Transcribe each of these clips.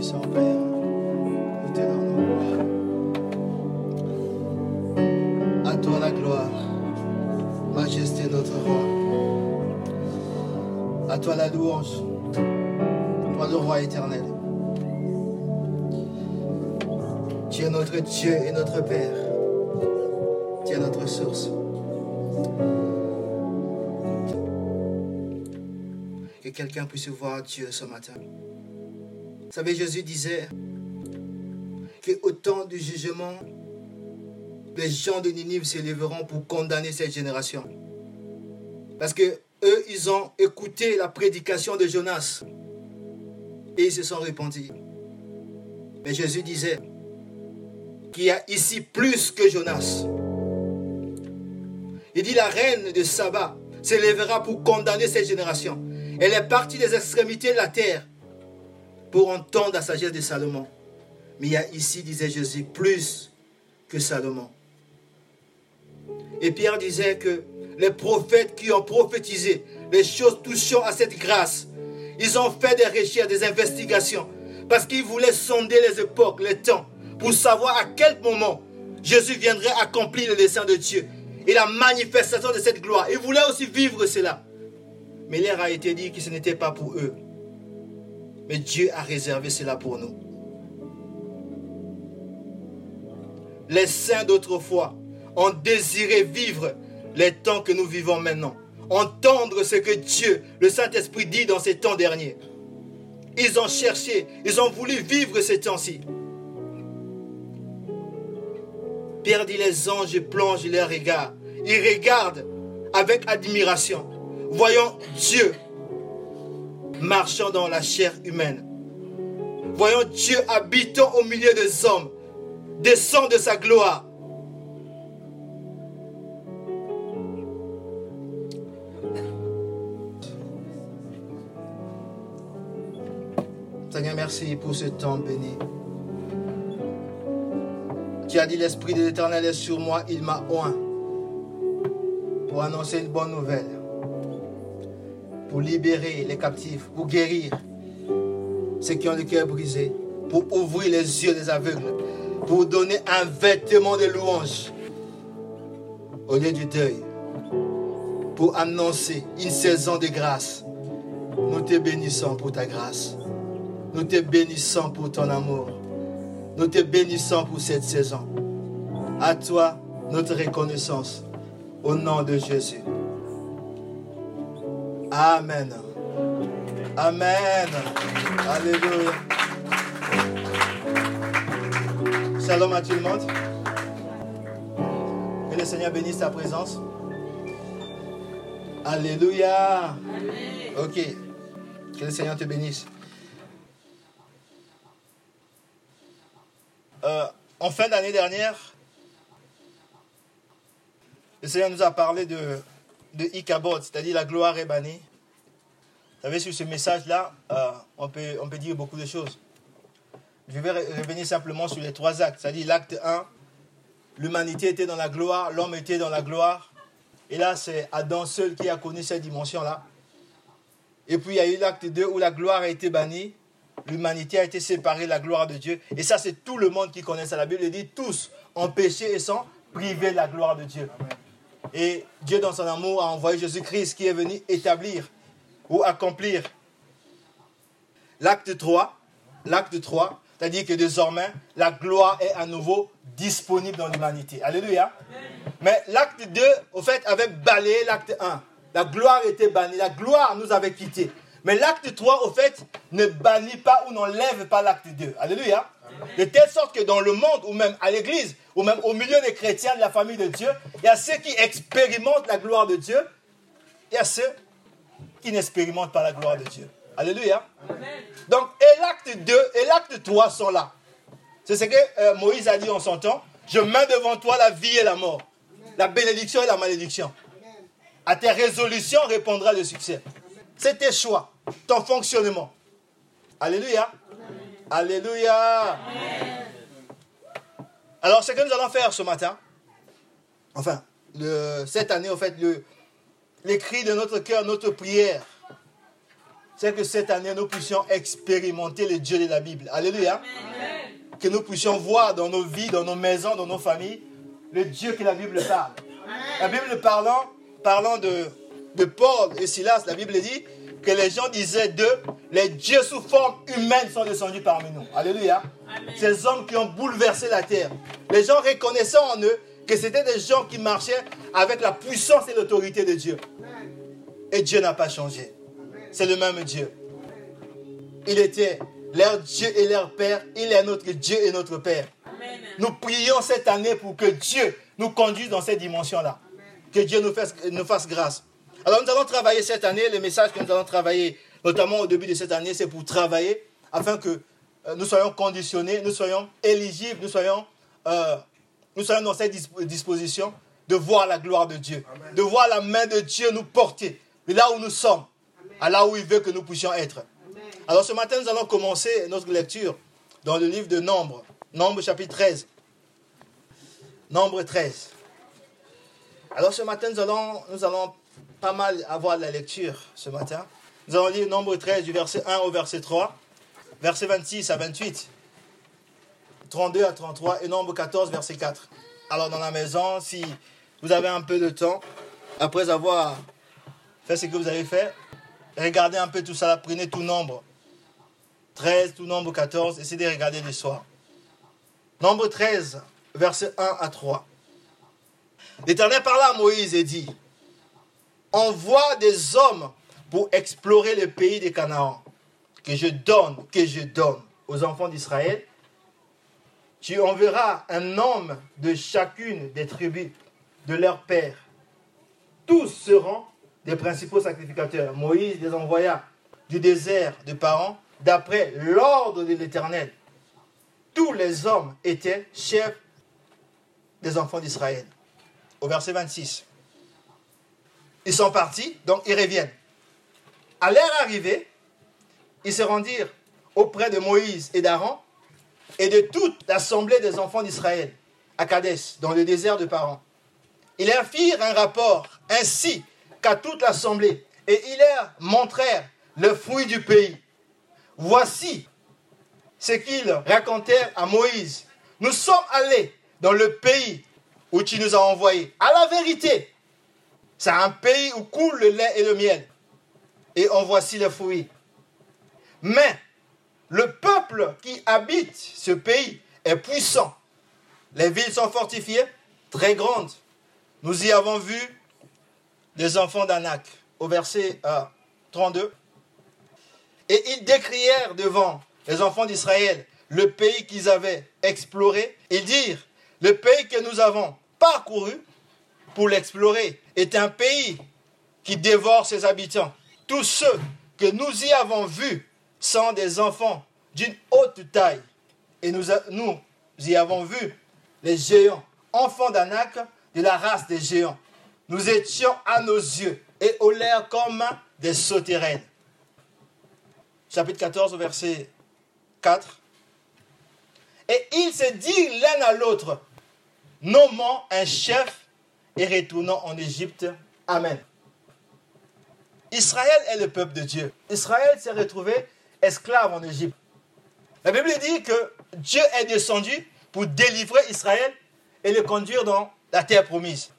bénissons, Père. Nous t'aimons, À toi la gloire, majesté notre roi. À toi la louange, toi le roi éternel. Tu es notre Dieu et notre Père. Tu es notre source. Que quelqu'un puisse voir Dieu ce matin. Vous savez, Jésus disait qu'au temps du jugement, les gens de Ninive s'élèveront pour condamner cette génération. Parce que eux, ils ont écouté la prédication de Jonas et ils se sont répandus. Mais Jésus disait qu'il y a ici plus que Jonas. Il dit la reine de Saba s'élèvera pour condamner cette génération. Elle est partie des extrémités de la terre pour entendre la sagesse de Salomon. Mais il y a ici, disait Jésus, plus que Salomon. Et Pierre disait que les prophètes qui ont prophétisé les choses touchant à cette grâce, ils ont fait des recherches, des investigations, parce qu'ils voulaient sonder les époques, les temps, pour savoir à quel moment Jésus viendrait accomplir le dessein de Dieu et la manifestation de cette gloire. Ils voulaient aussi vivre cela. Mais l'air a été dit que ce n'était pas pour eux. Mais Dieu a réservé cela pour nous. Les saints d'autrefois ont désiré vivre les temps que nous vivons maintenant. Entendre ce que Dieu, le Saint-Esprit dit dans ces temps derniers. Ils ont cherché, ils ont voulu vivre ces temps-ci. Pierre dit les anges plongent leur regard. Ils regardent avec admiration, voyant Dieu marchant dans la chair humaine. Voyons Dieu habitant au milieu des hommes, descend de sa gloire. Seigneur, merci pour ce temps béni. Tu as dit l'Esprit de l'Éternel est sur moi, il m'a oint pour annoncer une bonne nouvelle pour libérer les captifs, pour guérir ceux qui ont le cœur brisé, pour ouvrir les yeux des aveugles, pour donner un vêtement de louange au lieu du deuil, pour annoncer une saison de grâce. Nous te bénissons pour ta grâce. Nous te bénissons pour ton amour. Nous te bénissons pour cette saison. À toi, notre reconnaissance. Au nom de Jésus. Amen. Amen. Alléluia. Shalom à tout le monde. Que le Seigneur bénisse ta présence. Alléluia. Ok. Que le Seigneur te bénisse. Euh, en fin d'année dernière, le Seigneur nous a parlé de de Ikabod, c'est-à-dire la gloire est bannie. Vous savez, sur ce message-là, euh, on, peut, on peut dire beaucoup de choses. Je vais revenir simplement sur les trois actes. C'est-à-dire l'acte 1, l'humanité était dans la gloire, l'homme était dans la gloire. Et là, c'est Adam seul qui a connu cette dimension-là. Et puis, il y a eu l'acte 2 où la gloire a été bannie. L'humanité a été séparée de la gloire de Dieu. Et ça, c'est tout le monde qui connaît ça. La Bible dit tous ont péché et sont privés de la gloire de Dieu. Et Dieu, dans son amour, a envoyé Jésus-Christ qui est venu établir ou accomplir l'acte 3. L'acte 3, c'est-à-dire que désormais, la gloire est à nouveau disponible dans l'humanité. Alléluia. Mais l'acte 2, au fait, avait balayé l'acte 1. La gloire était bannie. La gloire nous avait quittés. Mais l'acte 3, au fait, ne bannit pas ou n'enlève pas l'acte 2. Alléluia. De telle sorte que dans le monde, ou même à l'église, ou même au milieu des chrétiens de la famille de Dieu, il y a ceux qui expérimentent la gloire de Dieu, il y a ceux qui n'expérimentent pas la gloire de Dieu. Alléluia. Donc, et l'acte 2 et l'acte 3 sont là. C'est ce que euh, Moïse a dit en son temps. Je mets devant toi la vie et la mort, la bénédiction et la malédiction. À tes résolutions répondra le succès. C'est tes choix, ton fonctionnement. Alléluia. Alléluia. Alors, ce que nous allons faire ce matin, enfin, cette année, en fait, le, les cris de notre cœur, notre prière, c'est que cette année, nous puissions expérimenter le Dieu de la Bible. Alléluia. Que nous puissions voir dans nos vies, dans nos maisons, dans nos familles, le Dieu que la Bible parle. La Bible parlant, parlant de, de Paul et Silas, la Bible dit que les gens disaient d'eux, les dieux sous forme humaine sont descendus parmi nous. Alléluia. Ces hommes qui ont bouleversé la terre. Les gens reconnaissaient en eux que c'était des gens qui marchaient avec la puissance et l'autorité de Dieu. Et Dieu n'a pas changé. C'est le même Dieu. Il était leur Dieu et leur Père. Il est notre Dieu et notre Père. Nous prions cette année pour que Dieu nous conduise dans cette dimension-là. Que Dieu nous fasse, nous fasse grâce. Alors nous allons travailler cette année. Le message que nous allons travailler, notamment au début de cette année, c'est pour travailler afin que euh, nous soyons conditionnés, nous soyons éligibles, nous soyons, euh, nous soyons dans cette disposition de voir la gloire de Dieu, de voir la main de Dieu nous porter de là où nous sommes, à là où il veut que nous puissions être. Alors ce matin, nous allons commencer notre lecture dans le livre de Nombre, Nombre chapitre 13. Nombre 13. Alors ce matin, nous allons, nous allons pas mal avoir la lecture ce matin. Nous allons lire Nombre 13 du verset 1 au verset 3, verset 26 à 28, 32 à 33 et Nombre 14 verset 4. Alors dans la maison, si vous avez un peu de temps, après avoir fait ce que vous avez fait, regardez un peu tout ça, prenez tout nombre. 13, tout nombre 14, essayez de regarder le soir. Nombre 13, verset 1 à 3. L'Éternel parla à Moïse et dit, envoie des hommes pour explorer le pays des Canaan, que je donne, que je donne aux enfants d'Israël. Tu enverras un homme de chacune des tribus de leur père. Tous seront des principaux sacrificateurs. Moïse les envoya du désert de Paran d'après l'ordre de l'Éternel. Tous les hommes étaient chefs des enfants d'Israël. Au verset 26. Ils sont partis, donc ils reviennent. À leur arrivée, ils se rendirent auprès de Moïse et d'Aaron et de toute l'assemblée des enfants d'Israël à Kadès, dans le désert de Paran. Ils leur firent un rapport ainsi qu'à toute l'assemblée et ils leur montrèrent le fruit du pays. Voici ce qu'ils racontèrent à Moïse. Nous sommes allés dans le pays où tu nous as envoyés. À la vérité, c'est un pays où coule le lait et le miel. Et en voici le fruit. Mais le peuple qui habite ce pays est puissant. Les villes sont fortifiées, très grandes. Nous y avons vu les enfants d'Anak, au verset 32. Euh, et ils décrièrent devant les enfants d'Israël le pays qu'ils avaient exploré. Ils dirent, le pays que nous avons parcouru pour l'explorer est un pays qui dévore ses habitants. Tous ceux que nous y avons vus sont des enfants d'une haute taille. Et nous, nous y avons vu les géants, enfants d'Anak, de la race des géants. Nous étions à nos yeux et au l'air comme des sauterelles. Chapitre 14, verset 4. Et ils se disent l'un à l'autre, nommant un chef et retournant en Égypte. Amen. Israël est le peuple de Dieu. Israël s'est retrouvé esclave en Égypte. La Bible dit que Dieu est descendu pour délivrer Israël et le conduire dans la terre promise.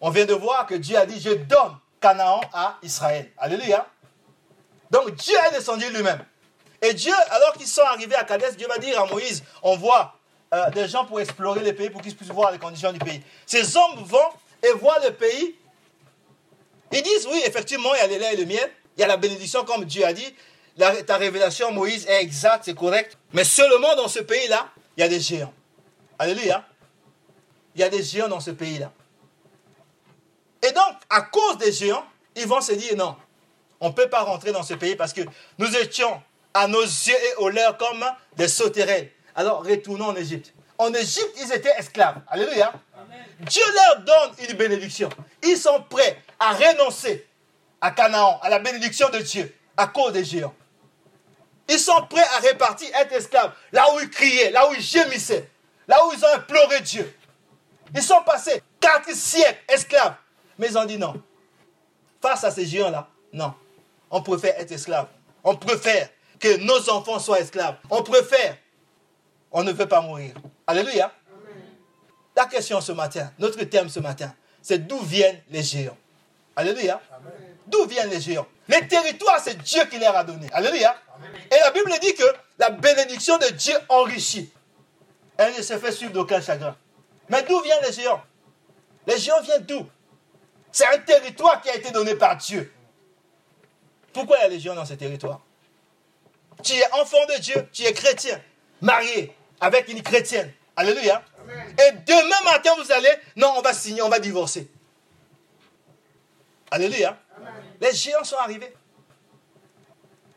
On vient de voir que Dieu a dit, je donne Canaan à Israël. Alléluia. Donc Dieu est descendu lui-même. Et Dieu, alors qu'ils sont arrivés à Kadesh, Dieu va dire à Moïse, on voit euh, des gens pour explorer le pays, pour qu'ils puissent voir les conditions du pays. Ces hommes vont et voient le pays. Ils disent, oui, effectivement, il y a le lait et le miel. Il y a la bénédiction, comme Dieu a dit. ta révélation, Moïse, est exacte, c'est correct. Mais seulement dans ce pays-là, il y a des géants. Alléluia. Il y a des géants dans ce pays-là. Et donc, à cause des géants, ils vont se dire non, on ne peut pas rentrer dans ce pays parce que nous étions à nos yeux et aux leurs comme des sauterelles. Alors retournons en Égypte. En Égypte, ils étaient esclaves. Alléluia. Dieu leur donne une bénédiction. Ils sont prêts à renoncer à Canaan, à la bénédiction de Dieu, à cause des géants. Ils sont prêts à répartir, être esclaves, là où ils criaient, là où ils gémissaient, là où ils ont imploré Dieu. Ils sont passés quatre siècles esclaves. Mais ils ont dit non. Face à ces géants-là, non. on préfère être esclave. On préfère que nos enfants soient esclaves. On préfère. On ne veut pas mourir. Alléluia. La question ce matin, notre thème ce matin, c'est d'où viennent les géants? Alléluia. D'où viennent les géants? Les territoires, c'est Dieu qui leur a donné. Alléluia. Et la Bible dit que la bénédiction de Dieu enrichit. Elle ne se fait suivre d'aucun chagrin. Mais d'où viennent les géants? Les géants viennent d'où? C'est un territoire qui a été donné par Dieu. Pourquoi il y a les géants dans ce territoire Tu es enfant de Dieu, tu es chrétien, marié avec une chrétienne. Alléluia. Et demain matin, vous allez, non, on va signer, on va divorcer. Alléluia. Les géants sont arrivés.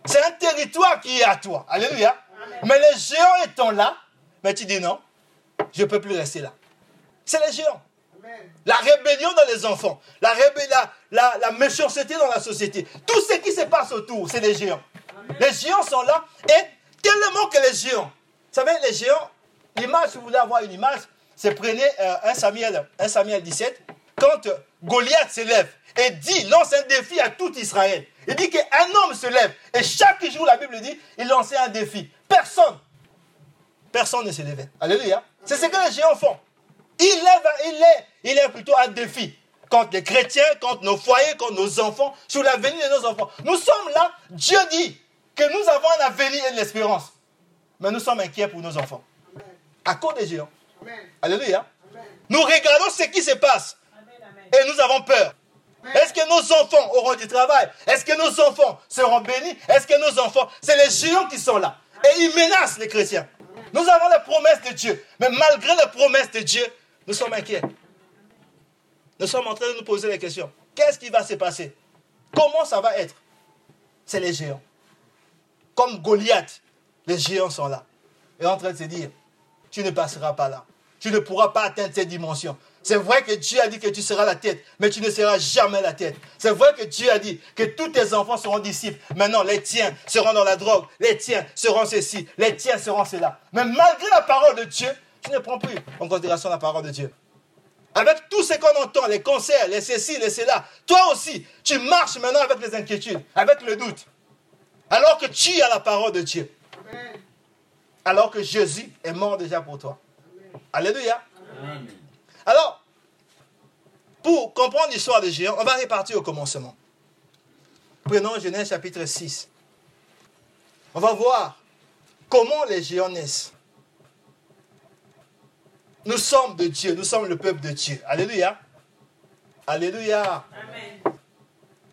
C'est un territoire qui est à toi. Alléluia. Mais les géants étant là, mais tu dis non, je ne peux plus rester là. C'est les géants. La rébellion dans les enfants, la, la, la, méchanceté dans la société, tout ce qui se passe autour, c'est les géants. Les géants sont là et tellement que les géants, savez, les géants, l'image, si vous voulez avoir une image, c'est prenez 1, euh, Samuel, 1 Samuel 17, quand Goliath s'élève et dit, lance un défi à tout Israël. Il dit qu'un homme se lève et chaque jour, la Bible dit, il lançait un défi. Personne, personne ne se levait. Alléluia. C'est ce que les géants font. Il est, il est, il est plutôt un défi contre les chrétiens, contre nos foyers, contre nos enfants, sur l'avenir de nos enfants. Nous sommes là, Dieu dit que nous avons un avenir et de l'espérance. Mais nous sommes inquiets pour nos enfants. À cause des géants. Alléluia. Nous regardons ce qui se passe. Et nous avons peur. Est-ce que nos enfants auront du travail? Est-ce que nos enfants seront bénis? Est-ce que nos enfants... C'est les géants qui sont là. Et ils menacent les chrétiens. Nous avons la promesse de Dieu. Mais malgré la promesse de Dieu, nous sommes inquiets. Nous sommes en train de nous poser la question. Qu'est-ce qui va se passer? Comment ça va être? C'est les géants. Comme Goliath, les géants sont là. Et en train de se dire, tu ne passeras pas là. Tu ne pourras pas atteindre cette dimension. C'est vrai que Dieu a dit que tu seras la tête, mais tu ne seras jamais la tête. C'est vrai que Dieu a dit que tous tes enfants seront disciples. Maintenant, les tiens seront dans la drogue, les tiens seront ceci, les tiens seront cela. Mais malgré la parole de Dieu, tu ne prends plus en considération la parole de Dieu. Avec tout ce qu'on entend, les concerts, les ceci, les cela, toi aussi, tu marches maintenant avec les inquiétudes, avec le doute. Alors que tu as la parole de Dieu. Alors que Jésus est mort déjà pour toi. Alléluia. Alors, pour comprendre l'histoire des géants, on va repartir au commencement. Prenons Genèse chapitre 6. On va voir comment les géants naissent. Nous sommes de Dieu, nous sommes le peuple de Dieu. Alléluia. Alléluia. Amen.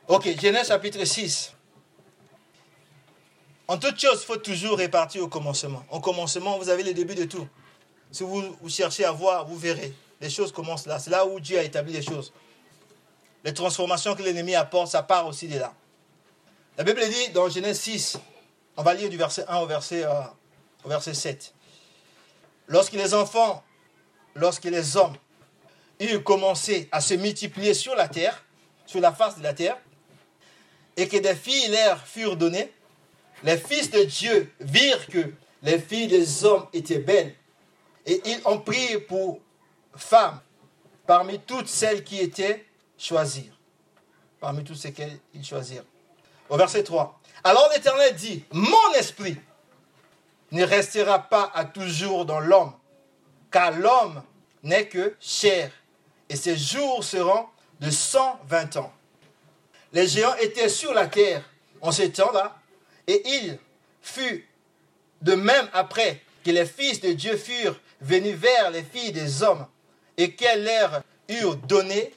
Ok, Genèse chapitre 6. En toute chose, il faut toujours répartir au commencement. Au commencement, vous avez le début de tout. Si vous, cherchez à voir, vous verrez. Les choses commencent là. C'est là où Dieu a établi les choses. Les transformations que l'ennemi apporte, ça part aussi de là. La Bible dit dans Genèse 6, on va lire du verset 1 au verset, euh, au verset 7. Lorsque les enfants, lorsque les hommes eurent commencé à se multiplier sur la terre, sur la face de la terre, et que des filles leur furent données, les fils de Dieu virent que les filles des hommes étaient belles et ils ont pris pour femmes parmi toutes celles qui étaient choisies. Parmi toutes celles qu'ils choisirent. Au verset 3. Alors l'Éternel dit, mon esprit ne restera pas à toujours dans l'homme, car l'homme n'est que chair, et ses jours seront de 120 ans. Les géants étaient sur la terre en ce temps-là, et il fut de même après que les fils de Dieu furent venus vers les filles des hommes et qu'elles leur eurent donné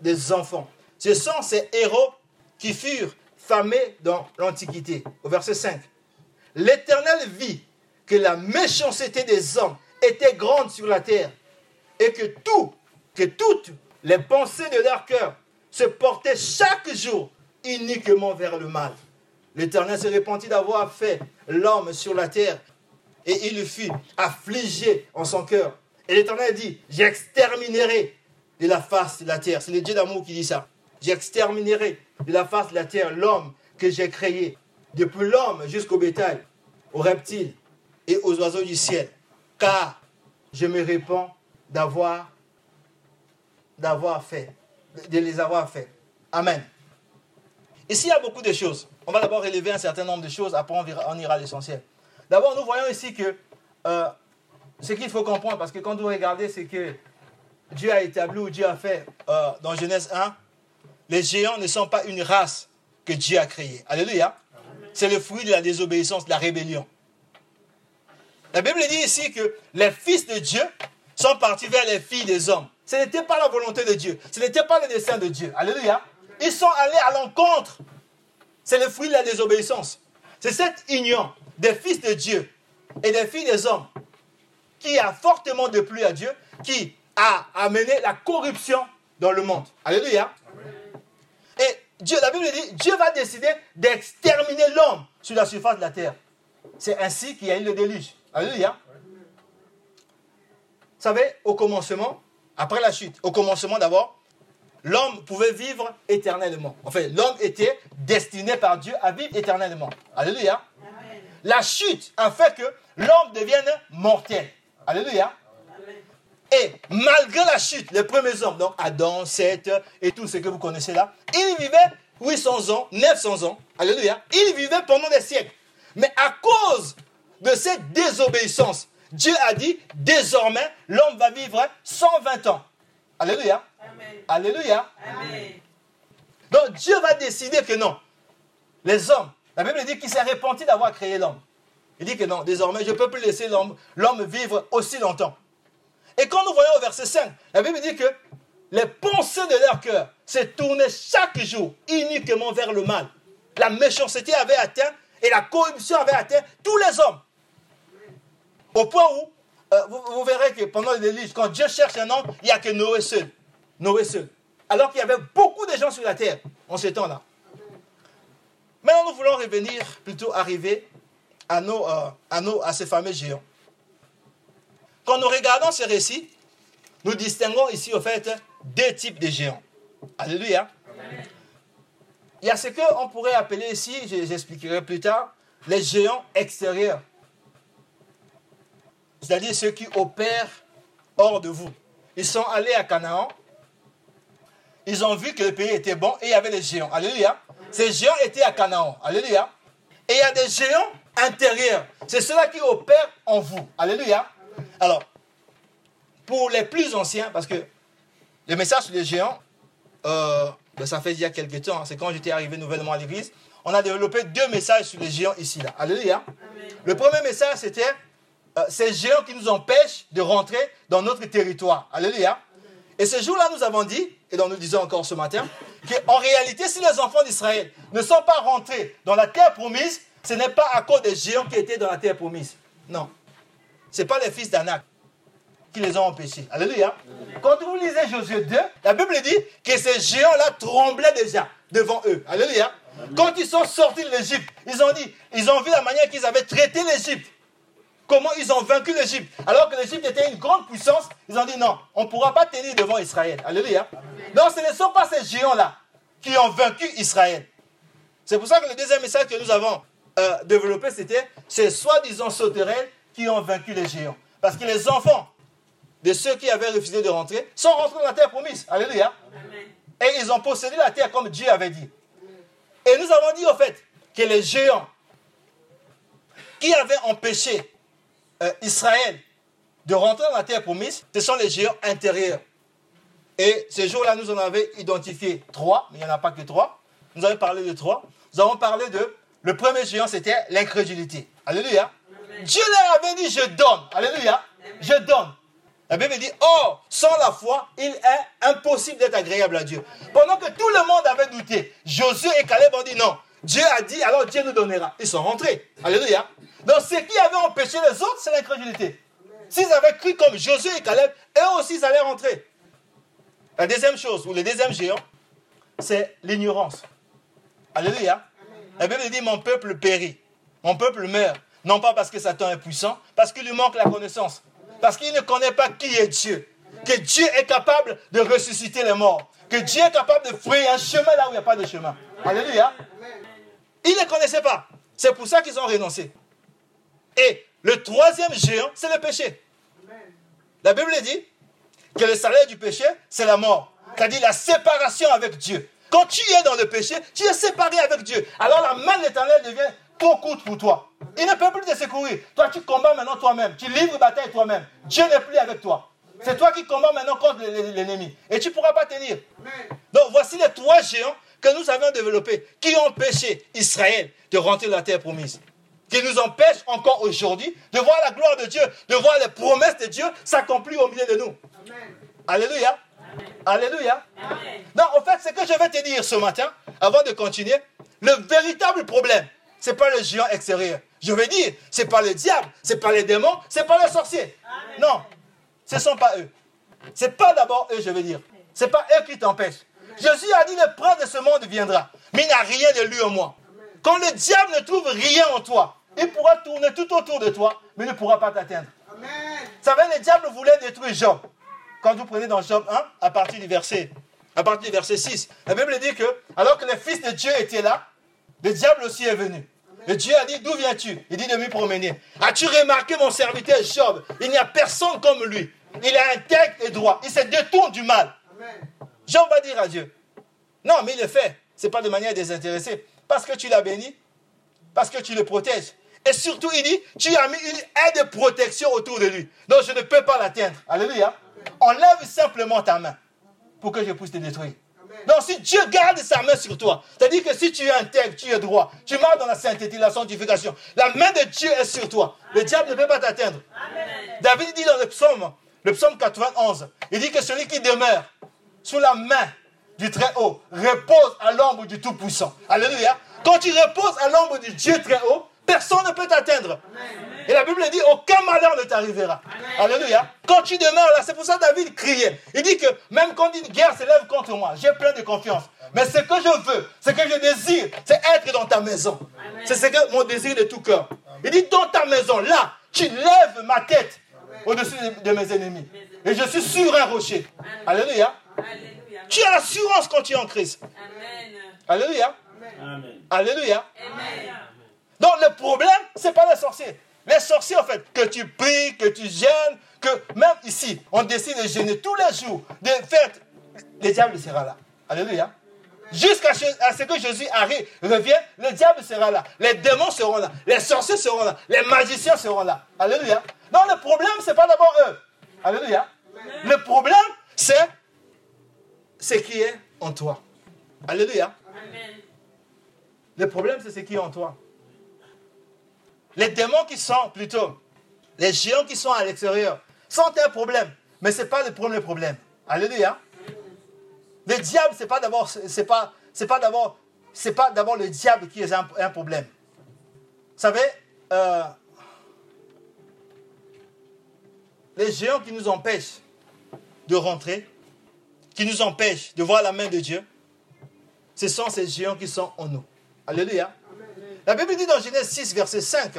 des enfants. Ce sont ces héros qui furent famés dans l'Antiquité. Au verset 5. L'Éternel vit que la méchanceté des hommes était grande sur la terre et que tout, que toutes les pensées de leur cœur se portaient chaque jour uniquement vers le mal. L'Éternel se répandit d'avoir fait l'homme sur la terre et il fut affligé en son cœur. Et l'Éternel dit, j'exterminerai de la face de la terre. C'est le Dieu d'amour qui dit ça. J'exterminerai de la face de la terre l'homme que j'ai créé, depuis l'homme jusqu'au bétail, aux reptiles et aux oiseaux du ciel. Car je me répands d'avoir d'avoir fait, de les avoir fait. Amen. Ici, il y a beaucoup de choses. On va d'abord relever un certain nombre de choses, après on ira à l'essentiel. D'abord, nous voyons ici que euh, ce qu'il faut comprendre, parce que quand vous regardez ce que Dieu a établi ou Dieu a fait euh, dans Genèse 1, les géants ne sont pas une race que Dieu a créée. Alléluia. C'est le fruit de la désobéissance, de la rébellion. La Bible dit ici que les fils de Dieu sont partis vers les filles des hommes. Ce n'était pas la volonté de Dieu. Ce n'était pas le dessein de Dieu. Alléluia. Ils sont allés à l'encontre. C'est le fruit de la désobéissance. C'est cette union des fils de Dieu et des filles des hommes qui a fortement déplu à Dieu, qui a amené la corruption dans le monde. Alléluia. Et Dieu, la Bible dit, Dieu va décider d'exterminer l'homme sur la surface de la terre. C'est ainsi qu'il y a eu le déluge. Alléluia. Vous savez, au commencement, après la chute, au commencement d'abord, l'homme pouvait vivre éternellement. En fait, l'homme était destiné par Dieu à vivre éternellement. Alléluia. La chute a fait que l'homme devienne mortel. Alléluia. Et malgré la chute, les premiers hommes, donc Adam, Seth et tout ce que vous connaissez là, ils vivaient 800 ans, 900 ans. Alléluia. Ils vivaient pendant des siècles. Mais à cause de cette désobéissance, Dieu a dit, désormais, l'homme va vivre 120 ans. Alléluia. Alléluia. Donc Dieu va décider que non. Les hommes, la Bible dit qu'il s'est repenti d'avoir créé l'homme. Il dit que non, désormais, je ne peux plus laisser l'homme vivre aussi longtemps. Et quand nous voyons au verset 5, la Bible dit que les pensées de leur cœur se tournaient chaque jour uniquement vers le mal. La méchanceté avait atteint et la corruption avait atteint tous les hommes. Au point où, euh, vous, verrez que pendant les déluge, quand Dieu cherche un homme, il n'y a que Noé seul. Noé seul. Alors qu'il y avait beaucoup de gens sur la terre en ce temps-là. Maintenant, nous voulons revenir, plutôt arriver à, nos, euh, à, nos, à ces fameux géants. Quand nous regardons ce récit, nous distinguons ici, au fait, deux types de géants. Alléluia. Il y a ce qu'on pourrait appeler ici, j'expliquerai plus tard, les géants extérieurs c'est-à-dire ceux qui opèrent hors de vous. Ils sont allés à Canaan, ils ont vu que le pays était bon et il y avait des géants. Alléluia. Ces géants étaient à Canaan. Alléluia. Et il y a des géants intérieurs. C'est ceux-là qui opèrent en vous. Alléluia. Alors, pour les plus anciens, parce que le message sur les géants, euh, ben, ça fait il y a quelques temps, hein. c'est quand j'étais arrivé nouvellement à l'église, on a développé deux messages sur les géants ici. Là. Alléluia. Le premier message, c'était euh, ces géants qui nous empêchent de rentrer dans notre territoire. Alléluia. Et ce jour-là, nous avons dit, et nous disons encore ce matin, qu'en réalité, si les enfants d'Israël ne sont pas rentrés dans la terre promise, ce n'est pas à cause des géants qui étaient dans la terre promise. Non. Ce n'est pas les fils d'Anak qui les ont empêchés. Alléluia. Quand vous lisez Josué 2, la Bible dit que ces géants-là tremblaient déjà devant eux. Alléluia. Quand ils sont sortis de l'Égypte, ils ont dit, ils ont vu la manière qu'ils avaient traité l'Égypte comment ils ont vaincu l'Égypte. Alors que l'Égypte était une grande puissance, ils ont dit non, on ne pourra pas tenir devant Israël. Alléluia. Non, ce ne sont pas ces géants-là qui ont vaincu Israël. C'est pour ça que le deuxième message que nous avons euh, développé, c'était ces soi-disant sauterelles qui ont vaincu les géants. Parce que les enfants de ceux qui avaient refusé de rentrer sont rentrés dans la terre promise. Alléluia. Et ils ont possédé la terre comme Dieu avait dit. Et nous avons dit au fait que les géants qui avaient empêché euh, Israël de rentrer dans la terre promise, ce sont les géants intérieurs. Et ce jour-là, nous en avons identifié trois, mais il n'y en a pas que trois. Nous avons parlé de trois. Nous avons parlé de, le premier géant, c'était l'incrédulité. Alléluia. Dieu leur avait dit, je donne. Alléluia. Je donne. La Bible dit, oh, sans la foi, il est impossible d'être agréable à Dieu. Pendant que tout le monde avait douté, Josué et Caleb ont dit, non, Dieu a dit, alors Dieu nous donnera. Ils sont rentrés. Alléluia. Donc ce qui avait empêché les autres, c'est l'incrédulité. S'ils avaient cru comme Josué et Caleb, eux aussi, ils allaient rentrer. La deuxième chose, ou le deuxième géant, c'est l'ignorance. Alléluia. La Bible dit, mon peuple périt. Mon peuple meurt. Non pas parce que Satan est puissant, parce qu'il lui manque la connaissance. Parce qu'il ne connaît pas qui est Dieu. Que Dieu est capable de ressusciter les morts. Que Dieu est capable de frayer un chemin là où il n'y a pas de chemin. Alléluia. Ils ne connaissaient pas. C'est pour ça qu'ils ont renoncé. Et le troisième géant, c'est le péché. La Bible dit que le salaire du péché, c'est la mort. C'est-à-dire la séparation avec Dieu. Quand tu es dans le péché, tu es séparé avec Dieu. Alors la main de l'éternel devient trop courte pour toi. Il ne peut plus te secourir. Toi, tu combats maintenant toi-même. Tu livres bataille toi-même. Dieu n'est plus avec toi. C'est toi qui combats maintenant contre l'ennemi. Et tu ne pourras pas tenir. Donc voici les trois géants que nous avons développés qui ont empêché Israël de rentrer dans la terre promise. Qui nous empêchent encore aujourd'hui de voir la gloire de Dieu, de voir les promesses de Dieu s'accomplir au milieu de nous. Alléluia. Alléluia. Non, en fait, ce que je vais te dire ce matin, avant de continuer, le véritable problème, ce n'est pas le géant extérieur. Je veux dire, ce n'est pas le diable, ce n'est pas les démons, ce n'est pas les sorciers. Non, ce ne sont pas eux. Ce n'est pas d'abord eux, je veux dire. Ce n'est pas eux qui t'empêchent. Jésus a dit, le prince de ce monde viendra, mais il n'a rien de lui en moi. Quand le diable ne trouve rien en toi, il pourra tourner tout autour de toi, mais il ne pourra pas t'atteindre. Vous savez, le diable voulait détruire Job. Quand vous prenez dans Job 1, à partir du verset, à partir du verset 6, la Bible dit que, alors que les fils de Dieu étaient là, le diable aussi est venu. Et Dieu a dit, d'où viens-tu? Il dit de me promener. As-tu remarqué mon serviteur Job? Il n'y a personne comme lui. Il est intègre et droit. Il se détourne du mal. Job va dire à Dieu, non, mais il le fait. Ce n'est pas de manière désintéressée. Parce que tu l'as béni, parce que tu le protèges. Et surtout, il dit, tu as mis une aide de protection autour de lui. Donc, je ne peux pas l'atteindre. Alléluia. Enlève simplement ta main pour que je puisse te détruire. Donc si Dieu garde sa main sur toi, c'est-à-dire que si tu es intègre, tu es droit, tu marches dans la sainteté, la sanctification, la main de Dieu est sur toi. Le diable ne peut pas t'atteindre. David dit dans le psaume, le psaume 91, il dit que celui qui demeure sous la main du Très-Haut repose à l'ombre du Tout-Puissant. Alléluia. Quand tu reposes à l'ombre du Dieu Très-Haut, personne ne peut t'atteindre. Et la Bible dit, aucun malheur ne t'arrivera. Alléluia. Quand tu demeures là, c'est pour ça David criait. Il dit que même quand une guerre s'élève contre moi, j'ai plein de confiance. Mais ce que je veux, ce que je désire, c'est être dans ta maison. C'est ce que mon désir de tout cœur. Il dit, dans ta maison, là, tu lèves ma tête au-dessus de mes ennemis. Et je suis sur un rocher. Alléluia. Tu as l'assurance quand tu es en Christ. Alléluia. Alléluia. Donc le problème, ce n'est pas les sorciers. Les sorciers, en fait, que tu pries, que tu gênes, que même ici, on décide de gêner tous les jours, de faire, le diable sera là. Alléluia. Jusqu'à ce que Jésus arrive, revienne, le diable sera là. Les démons seront là. Les sorciers seront là. Les magiciens seront là. Alléluia. Non, le problème, ce n'est pas d'abord eux. Alléluia. Le problème, c'est ce qui est en toi. Alléluia. Le problème, c'est ce qui est en toi. Les démons qui sont plutôt, les géants qui sont à l'extérieur, sont un problème. Mais ce n'est pas le premier problème. Alléluia. Le diable, ce n'est pas d'abord, c'est pas, c'est pas d'abord, c'est pas d'abord le diable qui est un, problème. Vous savez, euh, les géants qui nous empêchent de rentrer, qui nous empêchent de voir la main de Dieu, ce sont ces géants qui sont en nous. Alléluia. La Bible dit dans Genèse 6, verset 5,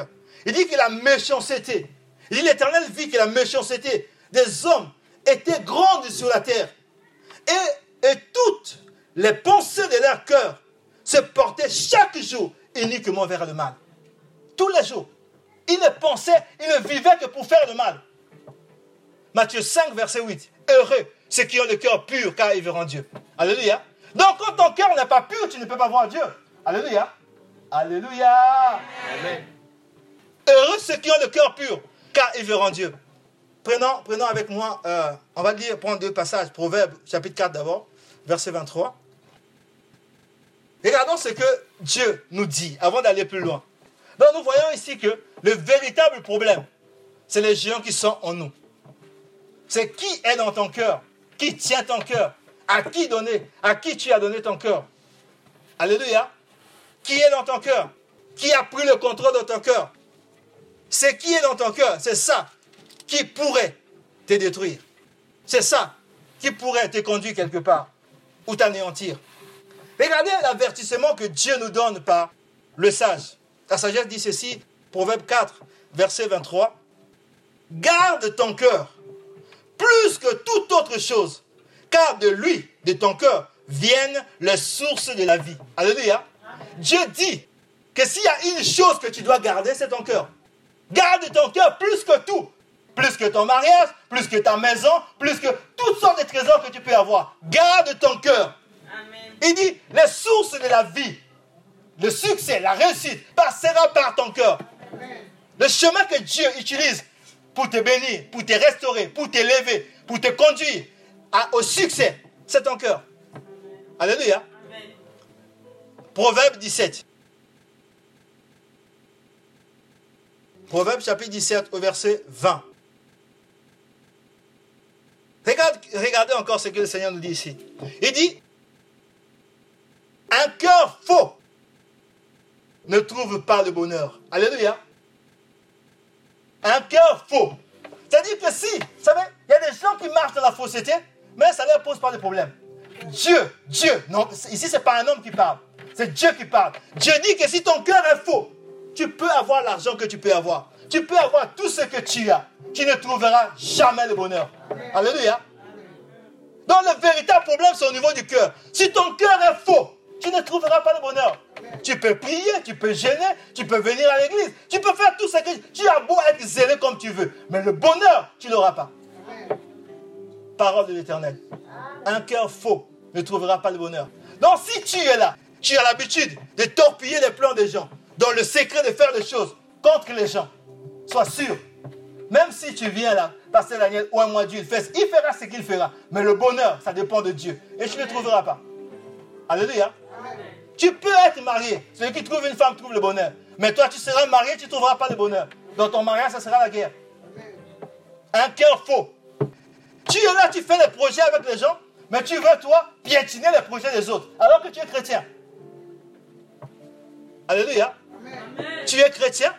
il dit que la méchanceté, il dit l'Éternel vit que la méchanceté des hommes était grande sur la terre. Et, et toutes les pensées de leur cœur se portaient chaque jour uniquement vers le mal. Tous les jours. Ils ne pensaient, ils ne vivaient que pour faire le mal. Matthieu 5, verset 8. Heureux ceux qui ont le cœur pur, car ils verront Dieu. Alléluia. Donc, quand ton cœur n'est pas pur, tu ne peux pas voir Dieu. Alléluia. Alléluia. Heureux ceux qui ont le cœur pur, car ils verront Dieu. Prenons, prenons avec moi, euh, on va lire, prendre deux passages. Proverbe, chapitre 4 d'abord, verset 23. Regardons ce que Dieu nous dit avant d'aller plus loin. Donc nous voyons ici que le véritable problème, c'est les géants qui sont en nous. C'est qui est dans ton cœur, qui tient ton cœur, à qui donner, à qui tu as donné ton cœur. Alléluia. Qui est dans ton cœur Qui a pris le contrôle de ton cœur C'est qui est dans ton cœur C'est ça qui pourrait te détruire. C'est ça qui pourrait te conduire quelque part ou t'anéantir. Regardez l'avertissement que Dieu nous donne par le sage. La sagesse dit ceci, Proverbe 4, verset 23. Garde ton cœur plus que toute autre chose, car de lui, de ton cœur, viennent les sources de la vie. Alléluia. Dieu dit que s'il y a une chose que tu dois garder, c'est ton cœur. Garde ton cœur plus que tout. Plus que ton mariage, plus que ta maison, plus que toutes sortes de trésors que tu peux avoir. Garde ton cœur. Il dit, les sources de la vie, le succès, la réussite, passera par ton cœur. Le chemin que Dieu utilise pour te bénir, pour te restaurer, pour t'élever, pour te conduire au succès, c'est ton cœur. Alléluia. Proverbe 17. Proverbe chapitre 17 au verset 20. regardez encore ce que le Seigneur nous dit ici. Il dit, un cœur faux ne trouve pas le bonheur. Alléluia. Un cœur faux. C'est-à-dire que si, vous savez, il y a des gens qui marchent dans la fausseté, mais ça ne leur pose pas de problème. Dieu, Dieu, non, ici c'est pas un homme qui parle, c'est Dieu qui parle. Dieu dit que si ton cœur est faux, tu peux avoir l'argent que tu peux avoir. Tu peux avoir tout ce que tu as. Tu ne trouveras jamais le bonheur. Alléluia. Donc le véritable problème, c'est au niveau du cœur. Si ton cœur est faux, tu ne trouveras pas le bonheur. Tu peux prier, tu peux gêner, tu peux venir à l'église, tu peux faire tout ce que tu as beau être zélé comme tu veux, mais le bonheur, tu n'auras pas. Parole de l'Éternel. Un cœur faux ne trouvera pas le bonheur. Donc si tu es là, tu as l'habitude de torpiller les plans des gens, dans le secret de faire des choses contre les gens, sois sûr, même si tu viens là, passer Daniel ou un mois Dieu, il fera ce qu'il fera. Mais le bonheur, ça dépend de Dieu. Et tu ne trouveras pas. Alléluia. Tu peux être marié. Celui qui trouve une femme trouve le bonheur. Mais toi, tu seras marié, tu ne trouveras pas le bonheur. Dans ton mariage, ça sera la guerre. Un cœur faux. Tu es là, tu fais des projets avec les gens, mais tu veux, toi, piétiner les projets des autres, alors que tu es chrétien. Alléluia. Tu es chrétien.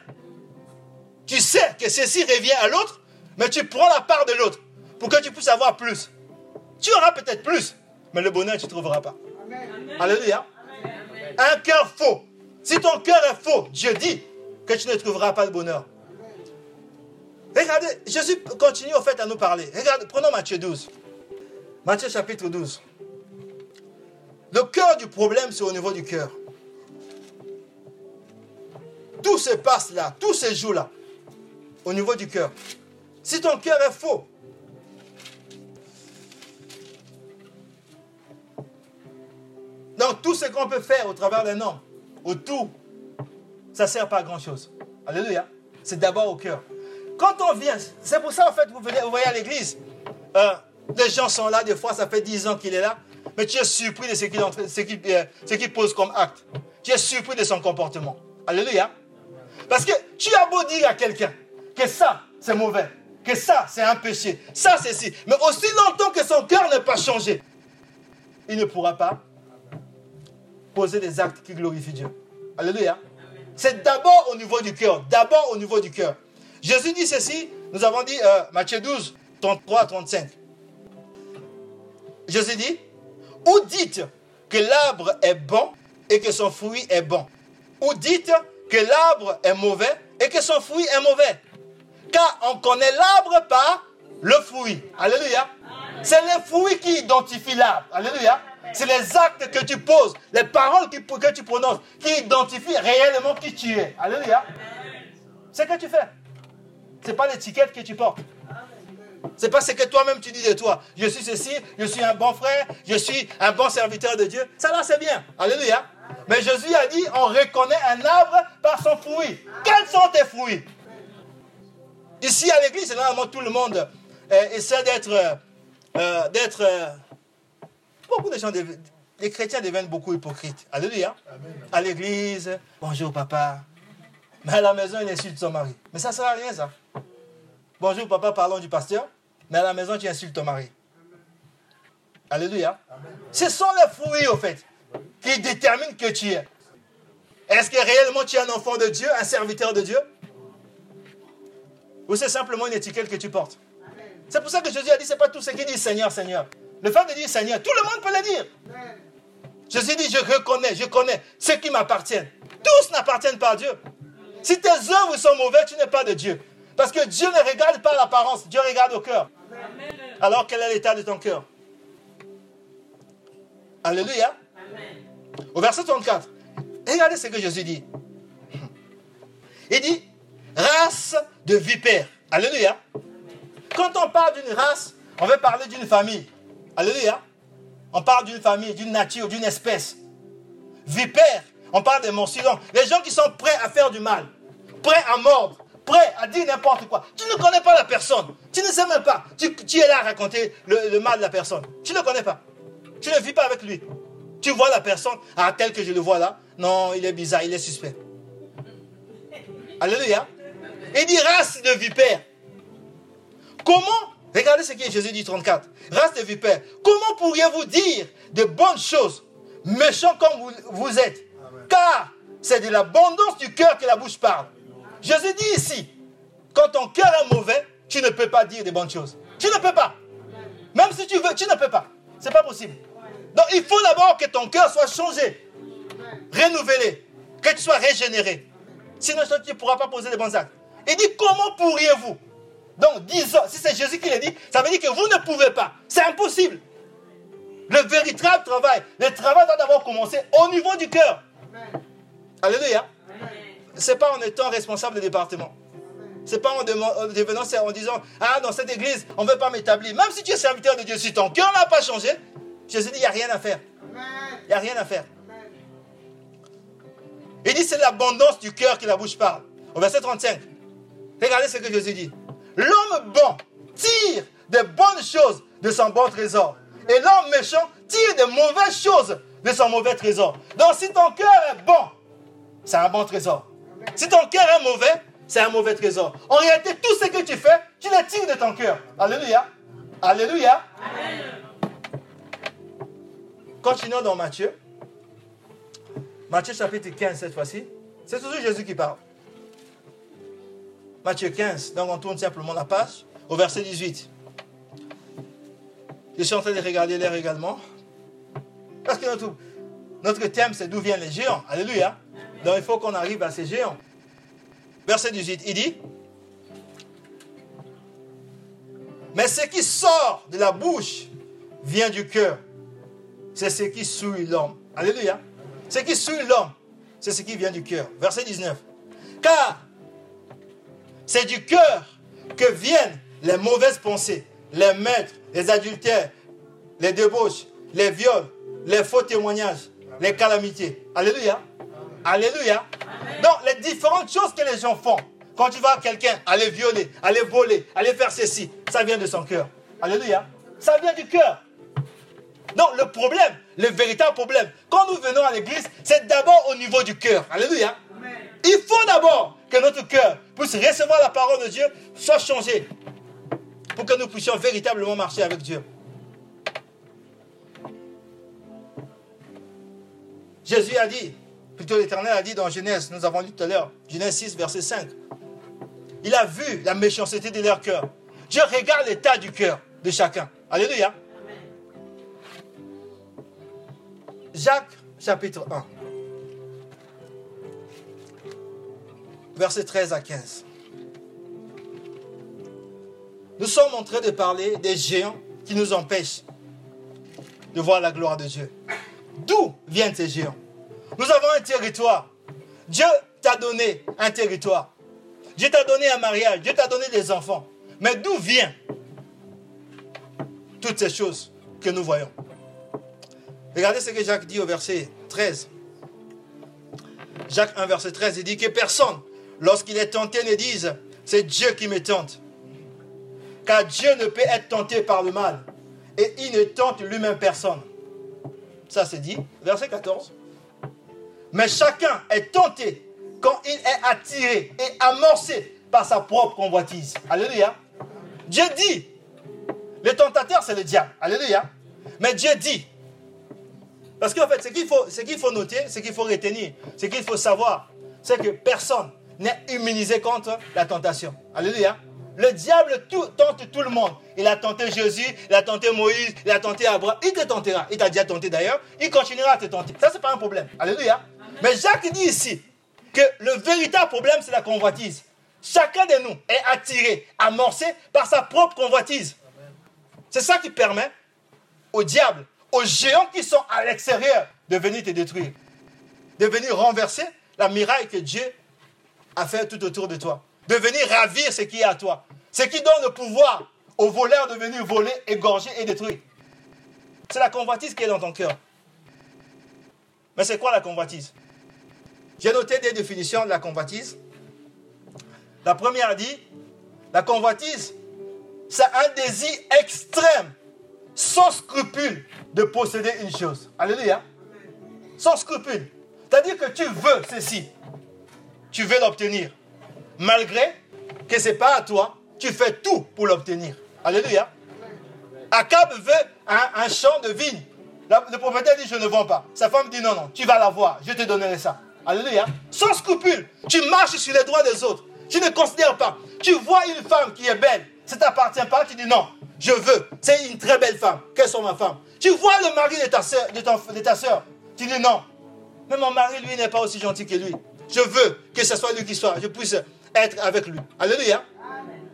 Tu sais que ceci revient à l'autre, mais tu prends la part de l'autre pour que tu puisses avoir plus. Tu auras peut-être plus, mais le bonheur, tu ne trouveras pas. Alléluia. Un cœur faux. Si ton cœur est faux, Dieu dit que tu ne trouveras pas le bonheur. Regardez, Jésus continue au fait à nous parler. Regardez, prenons Matthieu 12. Matthieu chapitre 12. Le cœur du problème, c'est au niveau du cœur. Tout se passe là, tout se joue là, au niveau du cœur. Si ton cœur est faux, Donc tout ce qu'on peut faire au travers d'un homme, au tout, ça ne sert pas à grand-chose. Alléluia. C'est d'abord au cœur. Quand on vient, c'est pour ça en fait, vous, venez, vous voyez à l'église, euh, les gens sont là, des fois ça fait 10 ans qu'il est là, mais tu es surpris de ce qu'il euh, pose comme acte. Tu es surpris de son comportement. Alléluia. Parce que tu as beau dire à quelqu'un que ça, c'est mauvais, que ça, c'est un péché, ça, c'est si, mais aussi longtemps que son cœur n'est pas changé, il ne pourra pas poser des actes qui glorifient Dieu. Alléluia. C'est d'abord au niveau du cœur. D'abord au niveau du cœur. Jésus dit ceci, nous avons dit euh, Matthieu 12, 33 à 35. Jésus dit, ou dites que l'arbre est bon et que son fruit est bon? Ou dites que l'arbre est mauvais et que son fruit est mauvais? Car on connaît l'arbre par le fruit. Alléluia. C'est le fruit qui identifie l'arbre. Alléluia. C'est les actes que tu poses, les paroles que tu prononces, qui identifient réellement qui tu es. Alléluia. C'est ce que tu fais. Ce n'est pas l'étiquette que tu portes. Ce n'est pas ce que toi-même tu dis de toi. Je suis ceci, je suis un bon frère, je suis un bon serviteur de Dieu. Ça là, c'est bien. Alléluia. Mais Jésus a dit, on reconnaît un arbre par son fruit. Quels sont tes fruits? Ici à l'église, normalement tout le monde euh, essaie d'être euh, euh, beaucoup de gens, les chrétiens deviennent beaucoup hypocrites? Alléluia. À l'église, bonjour papa. Mais à la maison, il insulte son mari. Mais ça ne sert à rien, ça. Bonjour papa, parlons du pasteur. Mais à la maison, tu insultes ton mari. Alléluia. Ce sont les fruits, au fait, qui déterminent que tu es. Est-ce que réellement tu es un enfant de Dieu, un serviteur de Dieu? Ou c'est simplement une étiquette que tu portes? C'est pour ça que Jésus a dit, ce n'est pas tout ce qui dit Seigneur, Seigneur. Le fait de dire Seigneur, tout le monde peut le dire. Jésus dit, je reconnais, je connais ceux qui m'appartiennent. Tous n'appartiennent pas à Dieu. Si tes œuvres sont mauvaises, tu n'es pas de Dieu. Parce que Dieu ne regarde pas l'apparence, Dieu regarde au cœur. Alors quel est l'état de ton cœur? Alléluia. Au verset 34, regardez ce que Jésus dit. Il dit, race de vipères. Alléluia. Quand on parle d'une race, on veut parler d'une famille. Alléluia. on parle d'une famille, d'une nature, d'une espèce. Vipère, on parle des monstres. Les gens qui sont prêts à faire du mal, prêts à mordre, prêts à dire n'importe quoi. Tu ne connais pas la personne. Tu ne sais même pas. Tu, es là à raconter le, mal de la personne. Tu ne connais pas. Tu ne vis pas avec lui. Tu vois la personne, ah, tel que je le vois là. Non, il est bizarre, il est suspect. Alléluia. Il dit race de vipères. Comment Regardez ce que Jésus dit 34. Race de vipères. Comment pourriez-vous dire de bonnes choses, méchants comme vous, vous êtes? Car c'est de l'abondance du cœur que la bouche parle. Jésus dit ici, quand ton cœur est mauvais, tu ne peux pas dire de bonnes choses. Tu ne peux pas. Même si tu veux, tu ne peux pas. Ce n'est pas possible. Donc il faut d'abord que ton cœur soit changé, renouvelé, que tu sois régénéré. Sinon, tu ne pourras pas poser de bons actes. Il dit, comment pourriez-vous Donc, disons, si c'est Jésus qui l'a dit, ça veut dire que vous ne pouvez pas. C'est impossible. Le véritable travail, le travail doit d'abord commencer au niveau du cœur. Alléluia. Ce n'est pas en étant responsable de département. Ce n'est pas en, devenant, en disant, ah, dans cette église, on ne veut pas m'établir. Même si tu es serviteur de Dieu, si ton cœur n'a pas changé, Jésus dit, il n'y a rien à faire. Il n'y a rien à faire. Il dit, c'est l'abondance du cœur qui la bouche parle. Au verset 35. Regardez ce que Jésus dit. L'homme bon tire de bonnes choses de son bon trésor. Et l'homme méchant tire de mauvaises choses de son mauvais trésor. Donc si ton cœur est bon, c'est un bon trésor. Si ton cœur est mauvais, c'est un mauvais trésor. En réalité, tout ce que tu fais, tu le tires de ton cœur. Alléluia. Alléluia. Continuons dans Matthieu. Matthieu chapitre 15 cette fois-ci. C'est toujours Jésus qui parle. Matthieu 15. Donc on tourne simplement la page au verset 18. Je suis en train de regarder l'air également. Parce que notre, notre thème, c'est d'où viennent les géants. Alléluia. Donc il faut qu'on arrive à ces géants. Verset 18, il dit, mais ce qui sort de la bouche vient du cœur. C'est ce qui souille l'homme. Alléluia. Ce qui suit l'homme, c'est ce qui vient du cœur. Verset 19. Car c'est du cœur que viennent les mauvaises pensées, les maîtres, les adultères, les débauches, les viols, les faux témoignages, les calamités. Alléluia. Alléluia. Donc, les différentes choses que les gens font, quand tu vois quelqu'un aller violer, aller voler, aller faire ceci, ça vient de son cœur. Alléluia. Ça vient du cœur. Donc, le problème, le véritable problème, quand nous venons à l'église, c'est d'abord au niveau du cœur. Alléluia. Il faut d'abord que notre cœur puisse recevoir la parole de Dieu, soit changé, pour que nous puissions véritablement marcher avec Dieu. Jésus a dit, plutôt l'Éternel a dit dans Genèse, nous avons lu tout à l'heure, Genèse 6, verset 5. Il a vu la méchanceté de leur cœur. Dieu regarde l'état du cœur de chacun. Alléluia. Jacques chapitre 1. Verset 13 à 15. Nous sommes en train de parler des géants qui nous empêchent de voir la gloire de Dieu. D'où viennent ces géants? Nous avons un territoire. Dieu t'a donné un territoire. Dieu t'a donné un mariage. Dieu t'a donné des enfants. Mais d'où viennent toutes ces choses que nous voyons? Regardez ce que Jacques dit au verset 13. Jacques 1, verset 13, il dit que personne, lorsqu'il est tenté, ne dise, c'est Dieu qui me tente. Car Dieu ne peut être tenté par le mal. Et il ne tente lui-même personne. Ça c'est dit, verset 14. Mais chacun est tenté quand il est attiré et amorcé par sa propre convoitise. Alléluia. Dieu dit, le tentateur c'est le diable. Alléluia. Mais Dieu dit, parce qu'en fait, ce qu'il faut, qu'il faut noter, ce qu'il faut retenir, ce qu'il faut savoir, c'est que personne n'est immunisé contre la tentation. Alléluia. Le diable tente tout le monde. Il a tenté Jésus, il a tenté Moïse, il a tenté Abraham. Il te tentera. Il t'a déjà tenté d'ailleurs. Il continuera à te tenter. Ça, ce n'est pas un problème. Alléluia. Mais Jacques dit ici que le véritable problème, c'est la convoitise. Chacun de nous est attiré, amorcé par sa propre convoitise. C'est ça qui permet au diable aux géants qui sont à l'extérieur de venir te détruire, de venir renverser la miraille que Dieu a fait tout autour de toi, de venir ravir ce qui est à toi, ce qui donne le pouvoir aux voleurs de venir voler, égorger et détruire. C'est la convoitise qui est dans ton cœur. Mais c'est quoi la convoitise? J'ai noté des définitions de la convoitise. La première dit, la convoitise, c'est un désir extrême, sans scrupule, de posséder une chose. Alléluia. Sans scrupule. C'est-à-dire que tu veux ceci. Tu veux l'obtenir. Malgré que ce n'est pas à toi, tu fais tout pour l'obtenir. Alléluia. Akab veut un, champ de vigne. Le propriétaire dit, je ne vends pas. Sa femme dit, non, non, tu vas l'avoir, je te donnerai ça. Alléluia. Sans scrupule, tu marches sur les droits des autres. Tu ne considères pas. Tu vois une femme qui est belle, ça ne t'appartient pas, tu dis non, je veux. C'est une très belle femme. Quelle soit ma femme? Tu vois le mari de ta soeur, de, ta soeur, tu dis non. Mais mon mari, lui, n'est pas aussi gentil que lui. Je veux que ce soit lui qui soit, je puisse être avec lui. Alléluia.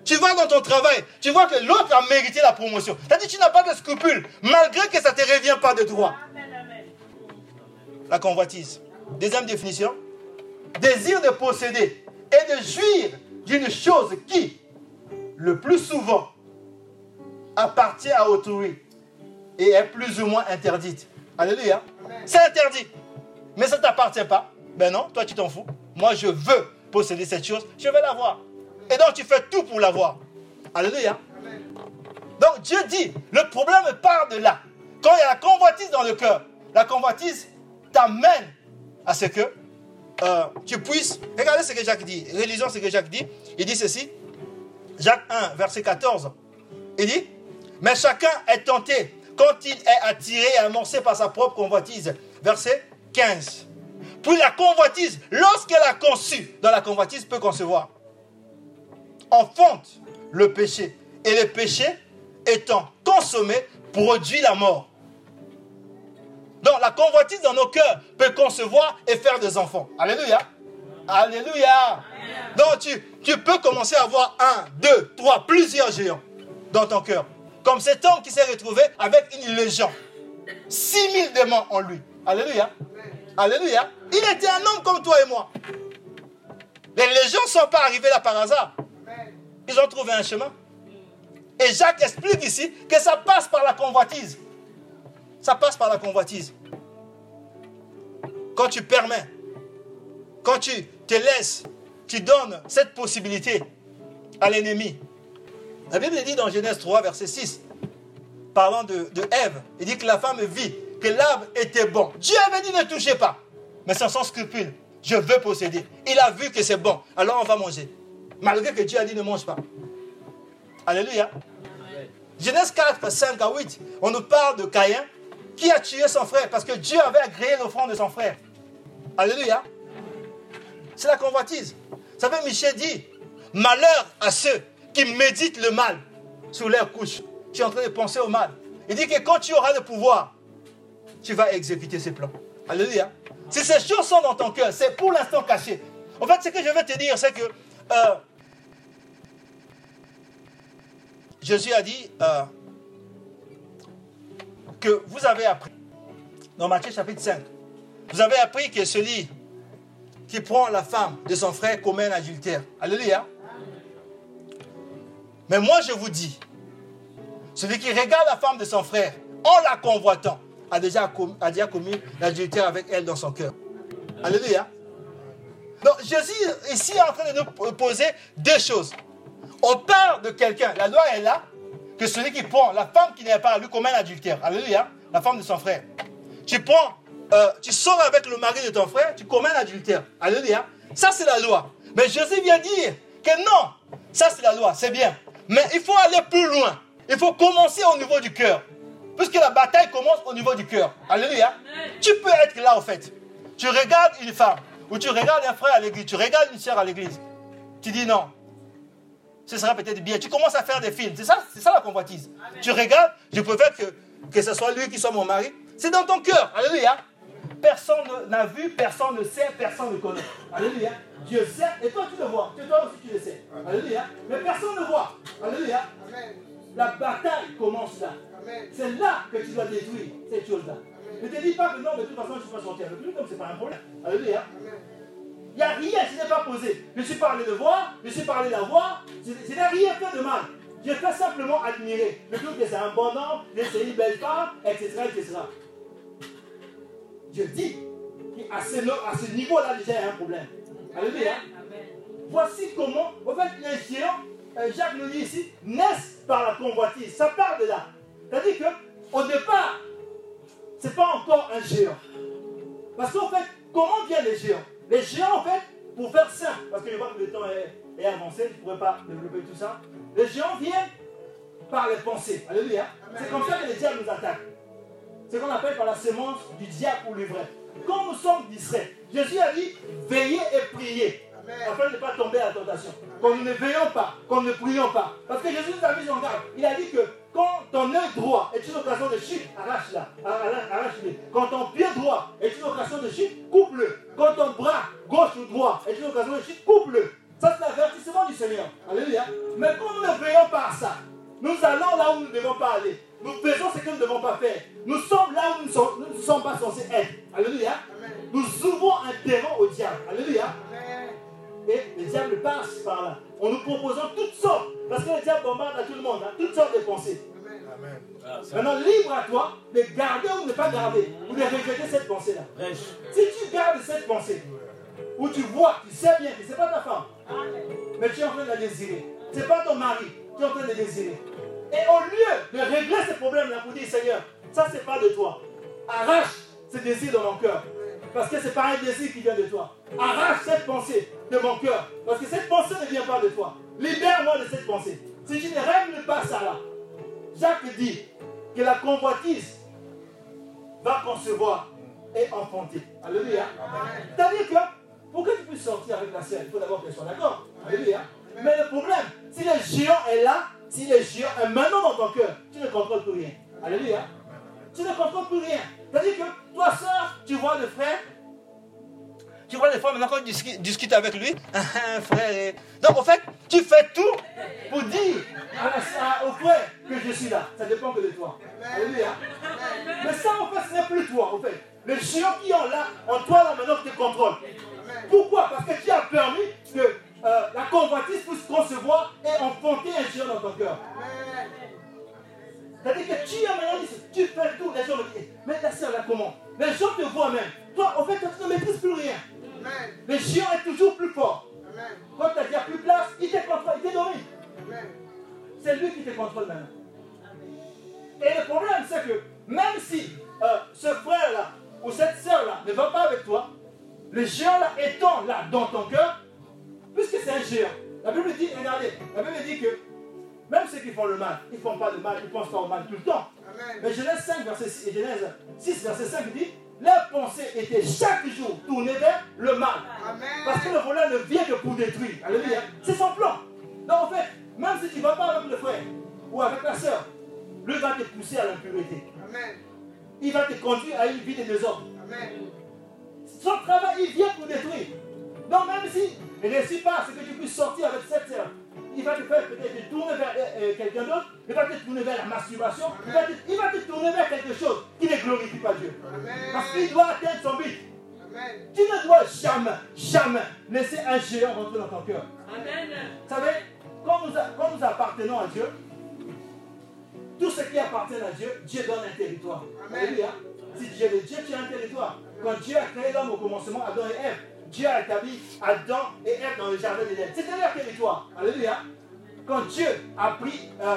Tu vas dans ton travail, tu vois que l'autre a mérité la promotion. C'est-à-dire que tu n'as pas de scrupules, malgré que ça ne te revient pas de droit. La convoitise. Deuxième définition. Désir de posséder et de jouir d'une chose qui, le plus souvent, appartient à autrui et est plus ou moins interdite. Alléluia. C'est interdit. Mais ça ne t'appartient pas. Ben non, toi tu t'en fous. Moi je veux posséder cette chose, je vais l'avoir. Et donc tu fais tout pour l'avoir. Alléluia. Donc Dieu dit, le problème part de là. Quand il y a la convoitise dans le cœur, la convoitise t'amène à ce que euh, tu puisses... Regardez ce que Jacques dit. Religion, ce que Jacques dit. Il dit ceci. Jacques 1, verset 14. Il dit, mais chacun est tenté quand il est attiré et amorcé par sa propre convoitise. Verset 15. Puis la convoitise, lorsqu'elle a conçu, dans la convoitise peut concevoir enfonte le péché. Et le péché, étant consommé, produit la mort. Donc la convoitise dans nos cœurs peut concevoir et faire des enfants. Alléluia. Alléluia. Donc tu, peux commencer à avoir un, deux, trois, plusieurs géants dans ton cœur. Comme cet homme qui s'est retrouvé avec une légende. 6000 démons en lui. Alléluia. Alléluia. Il était un homme comme toi et moi. Les légions ne sont pas arrivées là par hasard. Ils ont trouvé un chemin. Et Jacques explique ici que ça passe par la convoitise. Ça passe par la convoitise. Quand tu permets, quand tu te laisses, tu donnes cette possibilité à l'ennemi. La Bible dit dans Genèse 3, verset 6, parlant de, de Ève, il dit que la femme vit que l'arbre était bon. Dieu avait dit ne touchez pas, mais sans, scrupule. Je veux posséder. Il a vu que c'est bon, alors on va manger. Malgré que Dieu a dit ne mange pas. Alléluia. Genèse 4, 5 à 8, on nous parle de Caïn qui a tué son frère parce que Dieu avait agréé l'offrande de son frère. Alléluia. C'est la convoitise. Vous savez, Michel dit, malheur à ceux qui méditent le mal sous leur couche. Tu es en train de penser au mal. Il dit que quand tu auras le pouvoir, tu vas exécuter ses plans. Alléluia. Si ces choses sont dans ton cœur, c'est pour l'instant caché. En fait, ce que je veux te dire, c'est que euh, Jésus a dit euh, que vous avez appris, dans Matthieu chapitre 5, vous avez appris que celui qui prend la femme de son frère commet un adultère. Alléluia. Mais moi je vous dis, celui qui regarde la femme de son frère en la convoitant a déjà, a déjà commis l'adultère avec elle dans son cœur. Alléluia. Donc Jésus ici est en train de nous poser deux choses. On parle de quelqu'un, la loi est là, que celui qui prend la femme qui n'est pas lui commet un adultère. Alléluia, la femme de son frère. Tu prends, euh, tu sors avec le mari de ton frère, tu commets un adultère. Alléluia. Ça c'est la loi. Mais Jésus vient dire que non, ça c'est la loi, c'est bien. Mais il faut aller plus loin. Il faut commencer au niveau du cœur. Puisque la bataille commence au niveau du cœur. Alléluia. Tu peux être là en fait. Tu regardes une femme, ou tu regardes un frère à l'église, tu regardes une soeur à l'église. Tu dis non, ce sera peut-être bien. Tu commences à faire des films. C'est ça, c'est ça la convoitise. Tu regardes, je préfère que, que ce soit lui qui soit mon mari. C'est dans ton cœur. Alléluia. Personne n'a vu, personne ne sait, personne ne connaît. Alléluia. Dieu sait et toi tu le vois. Toi aussi tu le sais. Alléluia. Mais personne ne voit. Alléluia. La bataille commence là. C'est là que tu dois détruire cette chose-là. Ne te dis pas que non, mais de toute façon je ne suis pas sorti avec lui, comme ce n'est pas un problème. Alléluia. Il n'y a rien qui n'est pas posé. Je suis pas allé le voir, je suis pas allé la voir, je, n'ai rien fait de mal. Je fais simplement admirer. Je trouve que c'est un bon homme, c'est une belle femme, etc. etc. Je dis qu'à ce, à ce niveau-là, déjà, il y a un problème. Alléluia. Voici comment, en fait, les géants, euh, Jacques nous dit ici, naissent par la convoitise. Ça part de là. C'est-à-dire qu'au départ, ce n'est pas encore un géant. Parce qu'en fait, comment viennent les géants? Les géants, en fait, pour faire simple, parce que je vois que le temps est, avancé, je ne pourrais pas développer tout ça. Les géants viennent par les pensées. Alléluia. C'est comme ça que les diables nous attaquent. C'est ce qu'on appelle par la semence du diable ou le vrai. Quand nous sommes distraits, Jésus a dit veillez et priez. Afin de ne pas tomber à la tentation. Quand nous ne veillons pas, quand nous ne prions pas. Parce que Jésus nous a mis en garde. Il a dit que quand ton œil droit est une occasion de chute, arrache-la, arrache-le. Quand ton pied droit est une occasion de chute, coupe-le. Quand ton bras gauche ou droit est une occasion de chute, coupe-le. Ça, c'est l'avertissement du Seigneur. Alléluia. Mais quand nous ne veillons pas à ça, nous allons là où nous ne devons pas aller. Nous faisons ce que nous ne devons pas faire. Nous sommes là où nous ne sommes, pas censés être. Alléluia. Nous ouvrons un terrain au diable. Alléluia. Et le diable passe par là. On nous proposons toutes sortes. Parce que le diable bombarde à tout le monde. Hein, toutes sortes de pensées. Amen. Ah, Maintenant, libre à toi de garder ou de ne pas garder. Ou de regretter cette pensée-là. Si tu gardes cette pensée, où tu vois, tu sais bien que ce n'est pas ta femme, mais tu es en train de la désirer. Ce n'est pas ton mari, tu es en train de la désirer. Et au lieu de régler ces problèmes-là pour dire Seigneur, ça c'est pas de toi. Arrache ce désir dans mon cœur. Parce que ce n'est pas un désir qui vient de toi. Arrache cette pensée de mon cœur. Parce que cette pensée ne vient pas de toi. Libère-moi de cette pensée. Si je ne règle pas ça là, Jacques dit que la convoitise va concevoir et enfanter. Alléluia. C'est-à-dire que pour que tu puisses sortir avec la sœur, il faut d'abord qu'elle soit d'accord. Alléluia. Mais le problème, si le géant est là, si le géant est maintenant dans ton cœur, tu ne contrôles plus rien. Alléluia. Tu ne contrôles plus rien. C'est-à-dire que toi, soeur, tu vois le frère. Tu vois les fois maintenant quand tu discutes avec lui, frère. Donc en fait, tu fais tout pour dire au frère que je suis là. Ça dépend que de toi. Alléluia. Mais ça, en fait, ce n'est plus toi, en fait. Le géant qui est là, en toi, là, maintenant, te contrôle. Pourquoi? Parce que tu as permis que euh, la convoitise puisse concevoir et enfanter un géant dans ton cœur. C'est-à-dire que tu as maintenant tu fais tout, les gens me disent, mais ta soeur là comment? Les gens te voient même. Toi, en fait, tu ne maîtrises plus rien. Le géant est toujours plus fort. Quand tu n'as plus place, il te contrôle, il te domine. C'est lui qui te contrôle maintenant. Et le problème, c'est que même si euh, ce frère-là ou cette soeur-là ne va pas avec toi, le géant-là étant là dans ton cœur, puisque c'est un géant. La Bible dit, regardez, la Bible dit que même ceux qui font le mal, ils ne font pas de mal, ils pensent pas au mal tout le temps. Mais Genèse 5, verset 6, Genèse 6, verset 5 dit, leurs pensées étaient chaque jour tournées vers le mal. Parce que le voleur ne vient que pour détruire. Alléluia. C'est son plan. Donc en fait, même si tu ne vas pas avec le frère ou avec la soeur, lui va te pousser à l'impureté. Il va te conduire à une vie de désordre. Son travail, il vient pour détruire. Donc même si il ne réussit pas à ce que tu puisses sortir avec cette sœur, il va te faire peut-être tourner vers euh, euh, quelqu'un d'autre, il va te tourner vers la masturbation, il va, te, tourner vers quelque chose qui ne glorifie pas Dieu. Parce qu'il doit atteindre son but. Tu ne dois jamais, jamais laisser un géant rentrer dans ton cœur. Vous savez, quand nous, quand nous appartenons à Dieu, tout ce qui appartient à Dieu, Dieu donne un territoire. Alléluia. Si Dieu est Dieu, tu as un territoire. Quand Dieu a créé l'homme au commencement, Adam et Ève, Dieu a établi Adam et Ève dans le jardin d'Éden. C'était leur territoire. Alléluia. Quand Dieu a pris euh,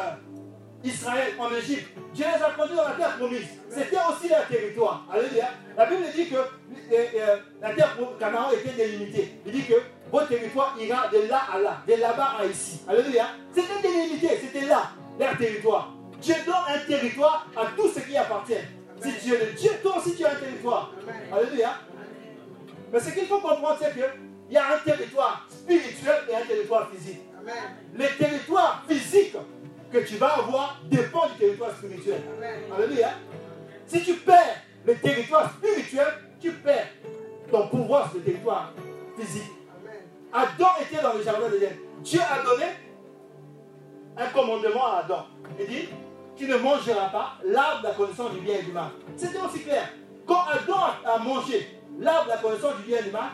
Israël en Égypte, Dieu les a conduits dans la terre promise. C'était aussi leur territoire. Alléluia. La Bible dit que euh, euh, la terre Canaan était délimitée. Il dit que votre territoire ira de là à là, de là-bas à ici. Alléluia. C'était délimité, c'était là, leur territoire. Dieu donne un territoire à tout ce qui appartient. Si Dieu est Dieu, toi aussi tu as un territoire. Alléluia. Mais ce qu'il faut comprendre, c'est qu'il y a un territoire spirituel et un territoire physique. Amen. Le territoire physique que tu vas avoir dépend du territoire spirituel. Alléluia. Si tu perds le territoire spirituel, tu perds ton pouvoir sur le territoire physique. Adam était dans le jardin d'Éden. Dieu a donné un commandement à Adam. Il dit Tu ne mangeras pas l'arbre de la connaissance du bien et du mal. C'était aussi clair. Quand Adam a mangé l'arbre de la connaissance du bien et du mal,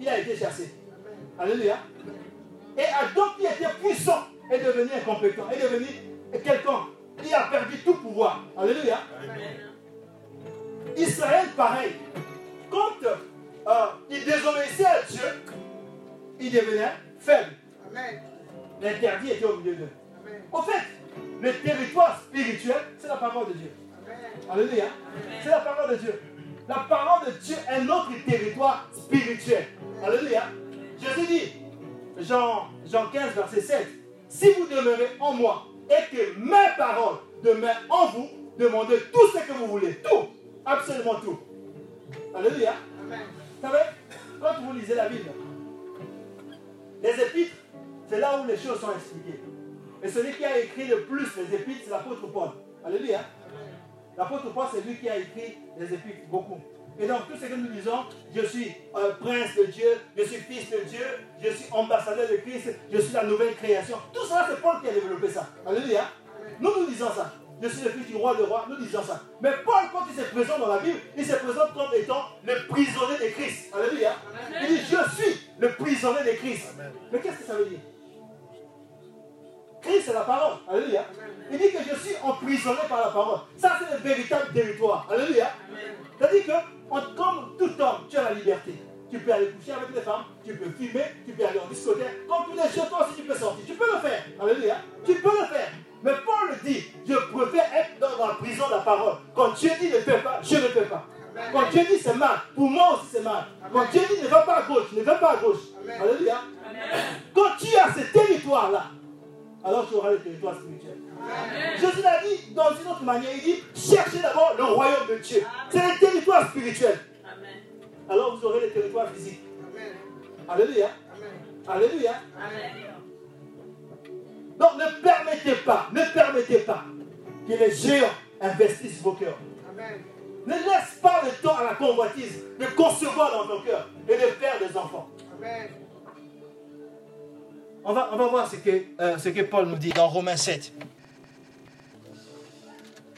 il a été chassé. Alléluia. Et Adam qui était puissant, est devenu incompétent, est devenu quelqu'un. Il a perdu tout pouvoir. Alléluia. Israël, pareil. Quand euh, il désobéissait à Dieu, il devenait faible. L'interdit était au milieu d'eux. Au fait, le territoire spirituel, c'est la parole de Dieu. Alléluia. C'est la parole de Dieu. La parole de Dieu est notre territoire spirituel. Alléluia. Jésus dit, Jean, Jean 15, verset 7, si vous demeurez en moi et que mes paroles demeurent en vous, demandez tout ce que vous voulez. Tout. Absolument tout. Alléluia. Vous savez, quand vous lisez la Bible, les épîtres, c'est là où les choses sont expliquées. Et celui qui a écrit le plus les épîtres, c'est l'apôtre Paul. Alléluia. L'apôtre Paul, c'est lui qui a écrit les épîtres, beaucoup. Et donc, tout ce que nous disons, je suis un prince de Dieu, je suis fils de Dieu, je suis ambassadeur de Christ, je suis la nouvelle création. Tout ça, c'est Paul qui a développé ça. Alléluia. Nous, nous disons ça. Je suis le fils du roi de roi, nous disons ça. Mais Paul, quand il se présente dans la Bible, il se présente comme étant le prisonnier de Christ. Alléluia. Il dit, je suis le prisonnier de Christ. Mais qu'est-ce que ça veut dire? Christ, c'est la parole. Alléluia. Il dit que je suis emprisonné par la parole. Ça, c'est le véritable territoire. Alléluia. C'est-à-dire que, comme tout homme, tu as la liberté. Tu peux aller coucher avec les femmes, tu peux filmer, tu peux aller en discothèque. Comme tous les jeunes, toi aussi, tu peux sortir. Tu peux le faire. Alléluia. Tu peux le faire. Mais Paul dit, je préfère être dans la prison de la parole. Quand Dieu dit ne fais pas, je ne fais pas. Quand Dieu dit c'est mal, pour moi aussi c'est mal. Quand Dieu dit ne va pas à gauche, ne va pas à gauche. Alléluia. Quand tu as ce territoire-là, alors tu auras le territoire spirituel. Jésus l'a dit dans une autre manière, il dit, cherchez d'abord le royaume de Dieu. C'est le territoire spirituel. Alors vous aurez le territoire physique. Alléluia. Alléluia. Donc ne permettez pas, ne permettez pas que les géants investissent vos cœurs. Ne laisse pas le temps à la convoitise de concevoir dans ton cœur et de faire des enfants. On va, on va voir ce que, euh, ce que Paul nous dit dans Romains 7.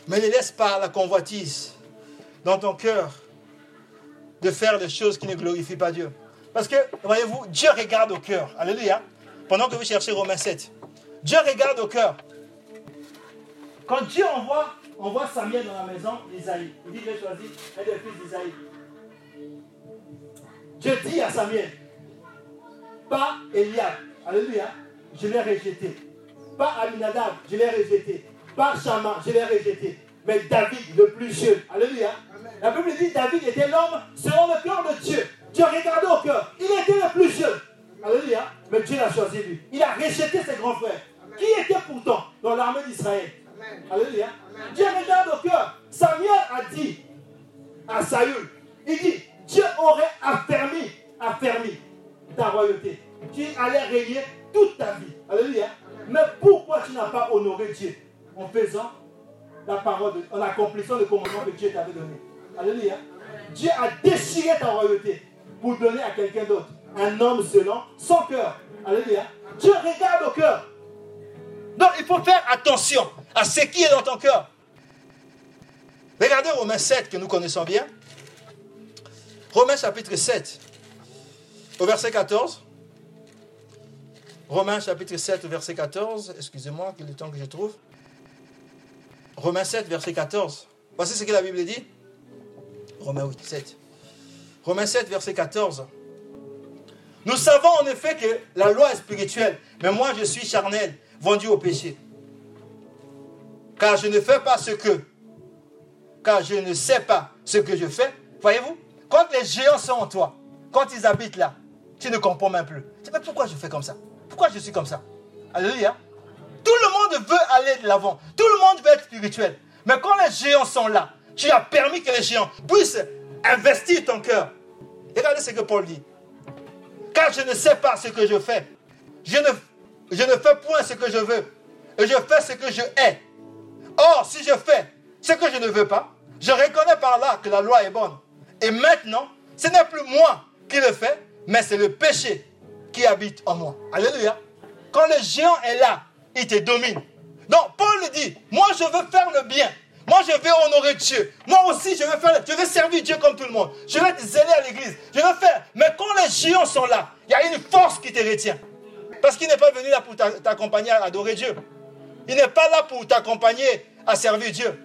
Mais ne laisse pas la convoitise dans ton cœur de faire des choses qui ne glorifient pas Dieu. Parce que, voyez-vous, Dieu regarde au cœur. Alléluia. Pendant que vous cherchez Romains 7. Dieu regarde au cœur. Quand Dieu envoie, envoie Samuel dans la maison d'Isaïe, il dit J'ai choisi un des fils d'Isaïe. Dieu dit à Samuel Pas Eliab, Alléluia, je l'ai rejeté. Pas Aminadab, je l'ai rejeté. Pas Shama, je l'ai rejeté. Mais David, le plus jeune. Alléluia. La Bible dit David était l'homme selon le cœur de Dieu. Dieu regardait au cœur. Il était le plus jeune. Alléluia. Mais Dieu l'a choisi lui. Il a rejeté ses grands frères. Qui étaient pourtant dans l'armée d'Israël? Alléluia. Dieu regarde au cœur. Samuel a dit à Saül, il dit, Dieu aurait affermi, affermi ta royauté. Tu allais régner toute ta vie. Alléluia. Mais pourquoi tu n'as pas honoré Dieu? En faisant la parole, en accomplissant le commandement que Dieu t'avait donné Alléluia. Dieu a déchiré ta royauté pour donner à quelqu'un d'autre. Un homme selon son cœur. Alléluia. Dieu regarde au cœur. Donc il faut faire attention à ce qui est dans ton cœur. Regardez Romains 7 que nous connaissons bien. Romains chapitre 7, au verset 14. Romains chapitre 7, au verset 14. Excusez-moi, quel est le temps que je trouve? Romains 7, verset 14. Voici ce que la Bible dit. Romains 8, 7. Romains 7, verset 14. Nous savons en effet que la loi est spirituelle, mais moi je suis charnel, vendu au péché. Car je ne fais pas ce que, car je ne sais pas ce que je fais. Voyez-vous, quand les géants sont en toi, quand ils habitent là, tu ne comprends même plus. Tu sais pas pourquoi je fais comme ça Pourquoi je suis comme ça Alléluia. Tout le monde veut aller de l'avant. Tout le monde veut être spirituel. Mais quand les géants sont là, tu as permis que les géants puissent investir ton cœur. Regardez ce que Paul dit. Car je ne sais pas ce que je fais. Je ne, je ne fais point ce que je veux. Et je fais ce que je hais. Or, si je fais ce que je ne veux pas, je reconnais par là que la loi est bonne. Et maintenant, ce n'est plus moi qui le fais, mais c'est le péché qui habite en moi. Alléluia. Quand le géant est là, il te domine. Donc, Paul dit, moi je veux faire le bien. Moi, je vais honorer Dieu. Moi aussi, je vais faire, je vais servir Dieu comme tout le monde. Je vais te zéler à l'église. Je vais faire. Mais quand les géants sont là, il y a une force qui te retient. Parce qu'il n'est pas venu là pour t'accompagner à adorer Dieu. Il n'est pas là pour t'accompagner à servir Dieu.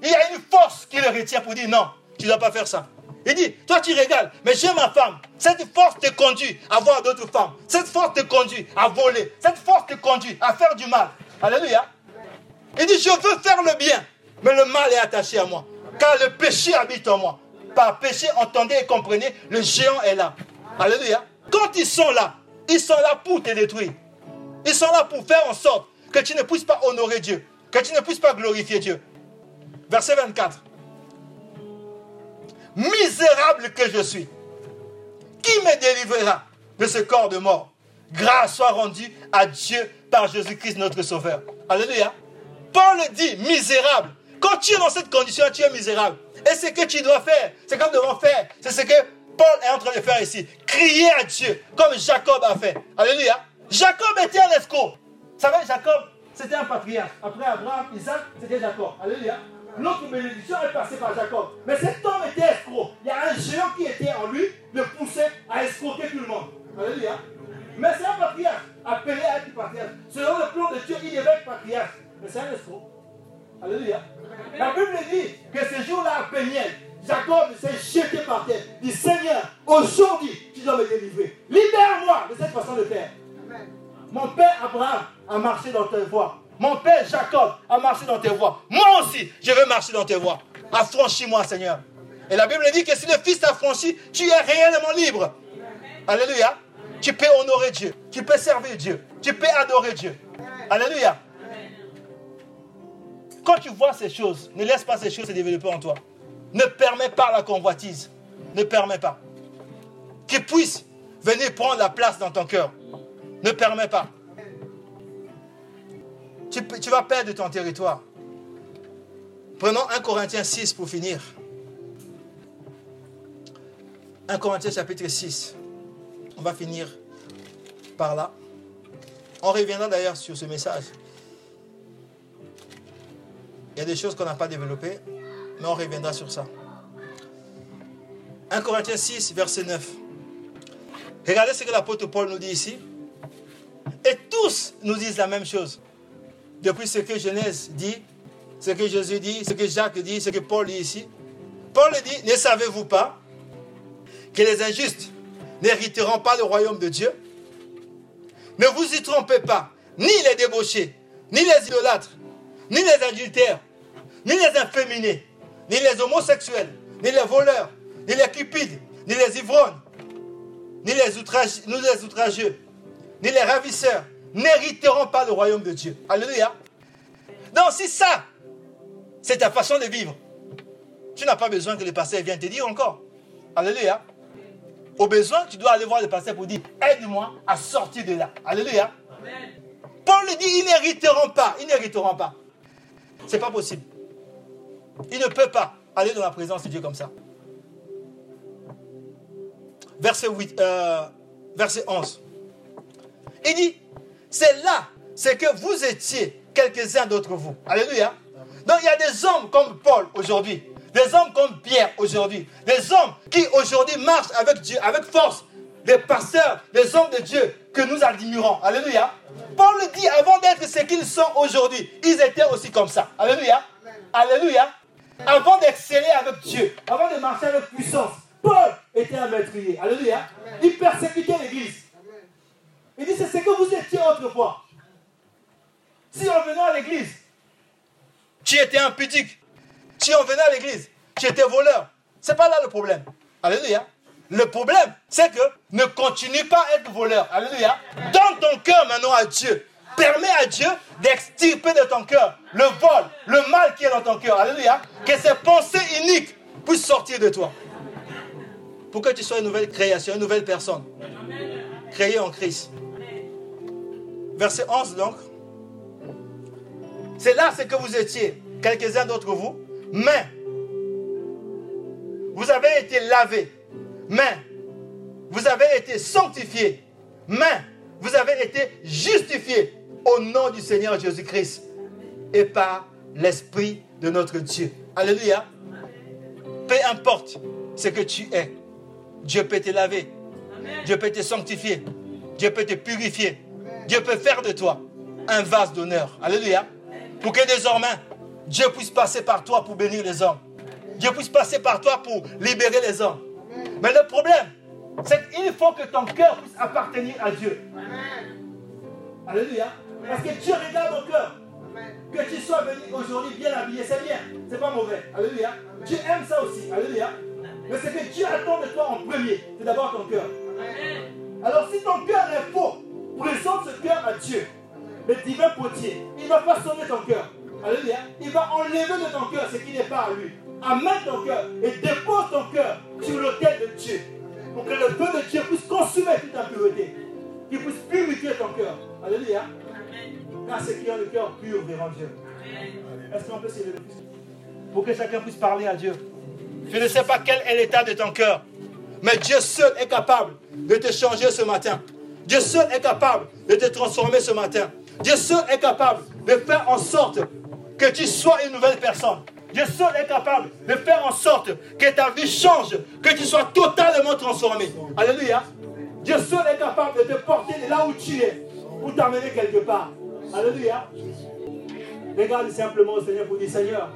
Il y a une force qui le retient pour dire non, tu ne dois pas faire ça. Il dit, toi tu régales, mais j'ai ma femme. Cette force te conduit à voir d'autres femmes. Cette force te conduit à voler. Cette force te conduit à faire du mal. Alléluia. Il dit, je veux faire le bien, mais le mal est attaché à moi. Car le péché habite en moi. Par péché, entendez et comprenez, le géant est là. Alléluia. Quand ils sont là, ils sont là pour te détruire. Ils sont là pour faire en sorte que tu ne puisses pas honorer Dieu, que tu ne puisses pas glorifier Dieu. Verset 24. Misérable que je suis, qui me délivrera de ce corps de mort? Grâce soit rendue à Dieu par Jésus-Christ notre Sauveur. Alléluia. Paul dit misérable. Quand tu es dans cette condition, tu es misérable. Et ce que tu dois faire, c'est comme devons faire. C'est ce que Paul est en train de faire ici. Crier à Dieu, comme Jacob a fait. Alléluia. Jacob était un escroc. Vous savez, Jacob, c'était un patriarche. Après Abraham, Isaac, c'était Jacob. Alléluia. L'autre bénédiction est passée par Jacob. Mais cet homme était escroc. Il y a un géant qui était en lui, le poussait à escroquer tout le monde. Alléluia. Mais c'est un patriarche, appelé à être patriarche. Selon le plan de Dieu, il devait être patriarche. Mais c'est un escroc. Alléluia. La Bible dit que ce jour-là, à Péniel, Jacob s'est jeté par terre. Il dit Seigneur, aujourd'hui, tu dois me délivrer. Libère-moi de cette façon de faire. Mon père Abraham a marché dans tes voies. Mon père Jacob a marché dans tes voies. Moi aussi, je veux marcher dans tes voies. Affranchis-moi, Seigneur. Et la Bible dit que si le Fils t'affranchit, tu es réellement libre. Alléluia. Tu peux honorer Dieu. Tu peux servir Dieu. Tu peux adorer Dieu. Alléluia. Quand tu vois ces choses, ne laisse pas ces choses se développer en toi. Ne permets pas la convoitise. Ne permets pas. Qu'il puisse venir prendre la place dans ton cœur. Ne permets pas. Tu, vas perdre ton territoire. Prenons 1 Corinthiens 6 pour finir. 1 Corinthiens chapitre 6. On va finir par là. On reviendra d'ailleurs sur ce message. Il y a des choses qu'on n'a pas développées, mais on reviendra sur ça. 1 Corinthiens 6, verset 9. Regardez ce que l'apôtre Paul nous dit ici. Et tous nous disent la même chose. Depuis ce que Genèse dit, ce que Jésus dit, ce que Jacques dit, ce que Paul dit ici. Paul dit, ne savez-vous pas que les injustes n'hériteront pas le royaume de Dieu Ne vous y trompez pas, ni les débauchés, ni les idolâtres, ni les adultères, ni les inféminés, ni les homosexuels, ni les voleurs, ni les cupides, ni les ivrognes, ni les, ni les outrageux, ni les ravisseurs n'hériteront pas le royaume de Dieu. Alléluia. Donc si ça, c'est ta façon de vivre, tu n'as pas besoin que le pasteur vienne te dire encore. Alléluia. Au besoin, tu dois aller voir le pasteur pour dire, aide-moi à sortir de là. Alléluia. Paul dit, ils n'hériteront pas. Ils n'hériteront pas. C'est pas possible. Il ne peut pas aller dans la présence de Dieu comme ça. Verset, 8, euh, verset 11. Il dit, c'est là, c'est que vous étiez quelques-uns d'entre vous. Alléluia. Donc il y a des hommes comme Paul aujourd'hui, des hommes comme Pierre aujourd'hui, des hommes qui aujourd'hui marchent avec Dieu, avec force, des pasteurs, des hommes de Dieu que nous admirons. Alléluia. Paul dit, avant d'être ce qu'ils sont aujourd'hui, ils étaient aussi comme ça. Alléluia. Alléluia. Avant d'exceller avec Dieu, avant de marcher avec puissance, Paul était un meurtrier. Alléluia. Il persécutait l'église. Il dit, c'est ce que vous étiez autrefois. Si on venait à l'église, tu étais impudique. Si on venait à l'église, tu étais voleur. C'est pas là le problème. Alléluia. Le problème, c'est que ne continue pas à être voleur. Alléluia. Donne ton cœur maintenant à Dieu. Permets à Dieu d'extirper de ton cœur le vol, le mal qui est dans ton cœur. Alléluia. Que ces pensées uniques puissent sortir de toi. Pour que tu sois une nouvelle création, une nouvelle personne. Créée en Christ. Verset 11 donc. C'est là ce que vous étiez, quelques-uns d'entre vous. Mais vous avez été lavés. Mais vous avez été sanctifiés. Mais vous avez été justifiés au nom du Seigneur Jésus-Christ et par l'Esprit de notre Dieu. Alléluia. Peu importe ce que tu es, Dieu peut te laver. Dieu peut te sanctifier. Dieu peut te purifier. Dieu peut faire de toi un vase d'honneur. Alléluia. Pour que désormais, Dieu puisse passer par toi pour bénir les hommes. Dieu puisse passer par toi pour libérer les hommes. Mais le problème, c'est qu'il faut que ton cœur puisse appartenir à Dieu. Alléluia. Parce que Dieu regarde ton cœur. Que tu sois venu aujourd'hui bien habillé, c'est bien. C'est pas mauvais. Alléluia. Dieu aime ça aussi. Alléluia. Mais ce que Dieu attend de toi en premier, c'est d'abord ton cœur. Alors si ton cœur est faux, présente ce cœur à Dieu. Le divin potier, il va façonner ton cœur. Alléluia. Il va enlever de ton cœur ce qui n'est pas à lui. Amène ton cœur et dépose ton cœur sur l'autel de Dieu. Pour que le feu de Dieu puisse consumer toute impureté. Qu'il puisse purifier ton cœur. Alléluia. Car ceux qui ont le cœur pur verront Dieu. Est-ce qu'on peut s'élever? Pour que chacun puisse parler à Dieu. Je ne sais pas quel est l'état de ton cœur. Mais Dieu seul est capable de te changer ce matin. Dieu seul est capable de te transformer ce matin. Dieu seul est capable de faire en sorte que tu sois une nouvelle personne. Dieu seul est capable de faire en sorte que ta vie change, que tu sois totalement transformé. Alléluia. Dieu seul est capable de te porter de là où tu es pour t'amener quelque part. Alléluia. Regarde simplement au Seigneur pour dire Seigneur,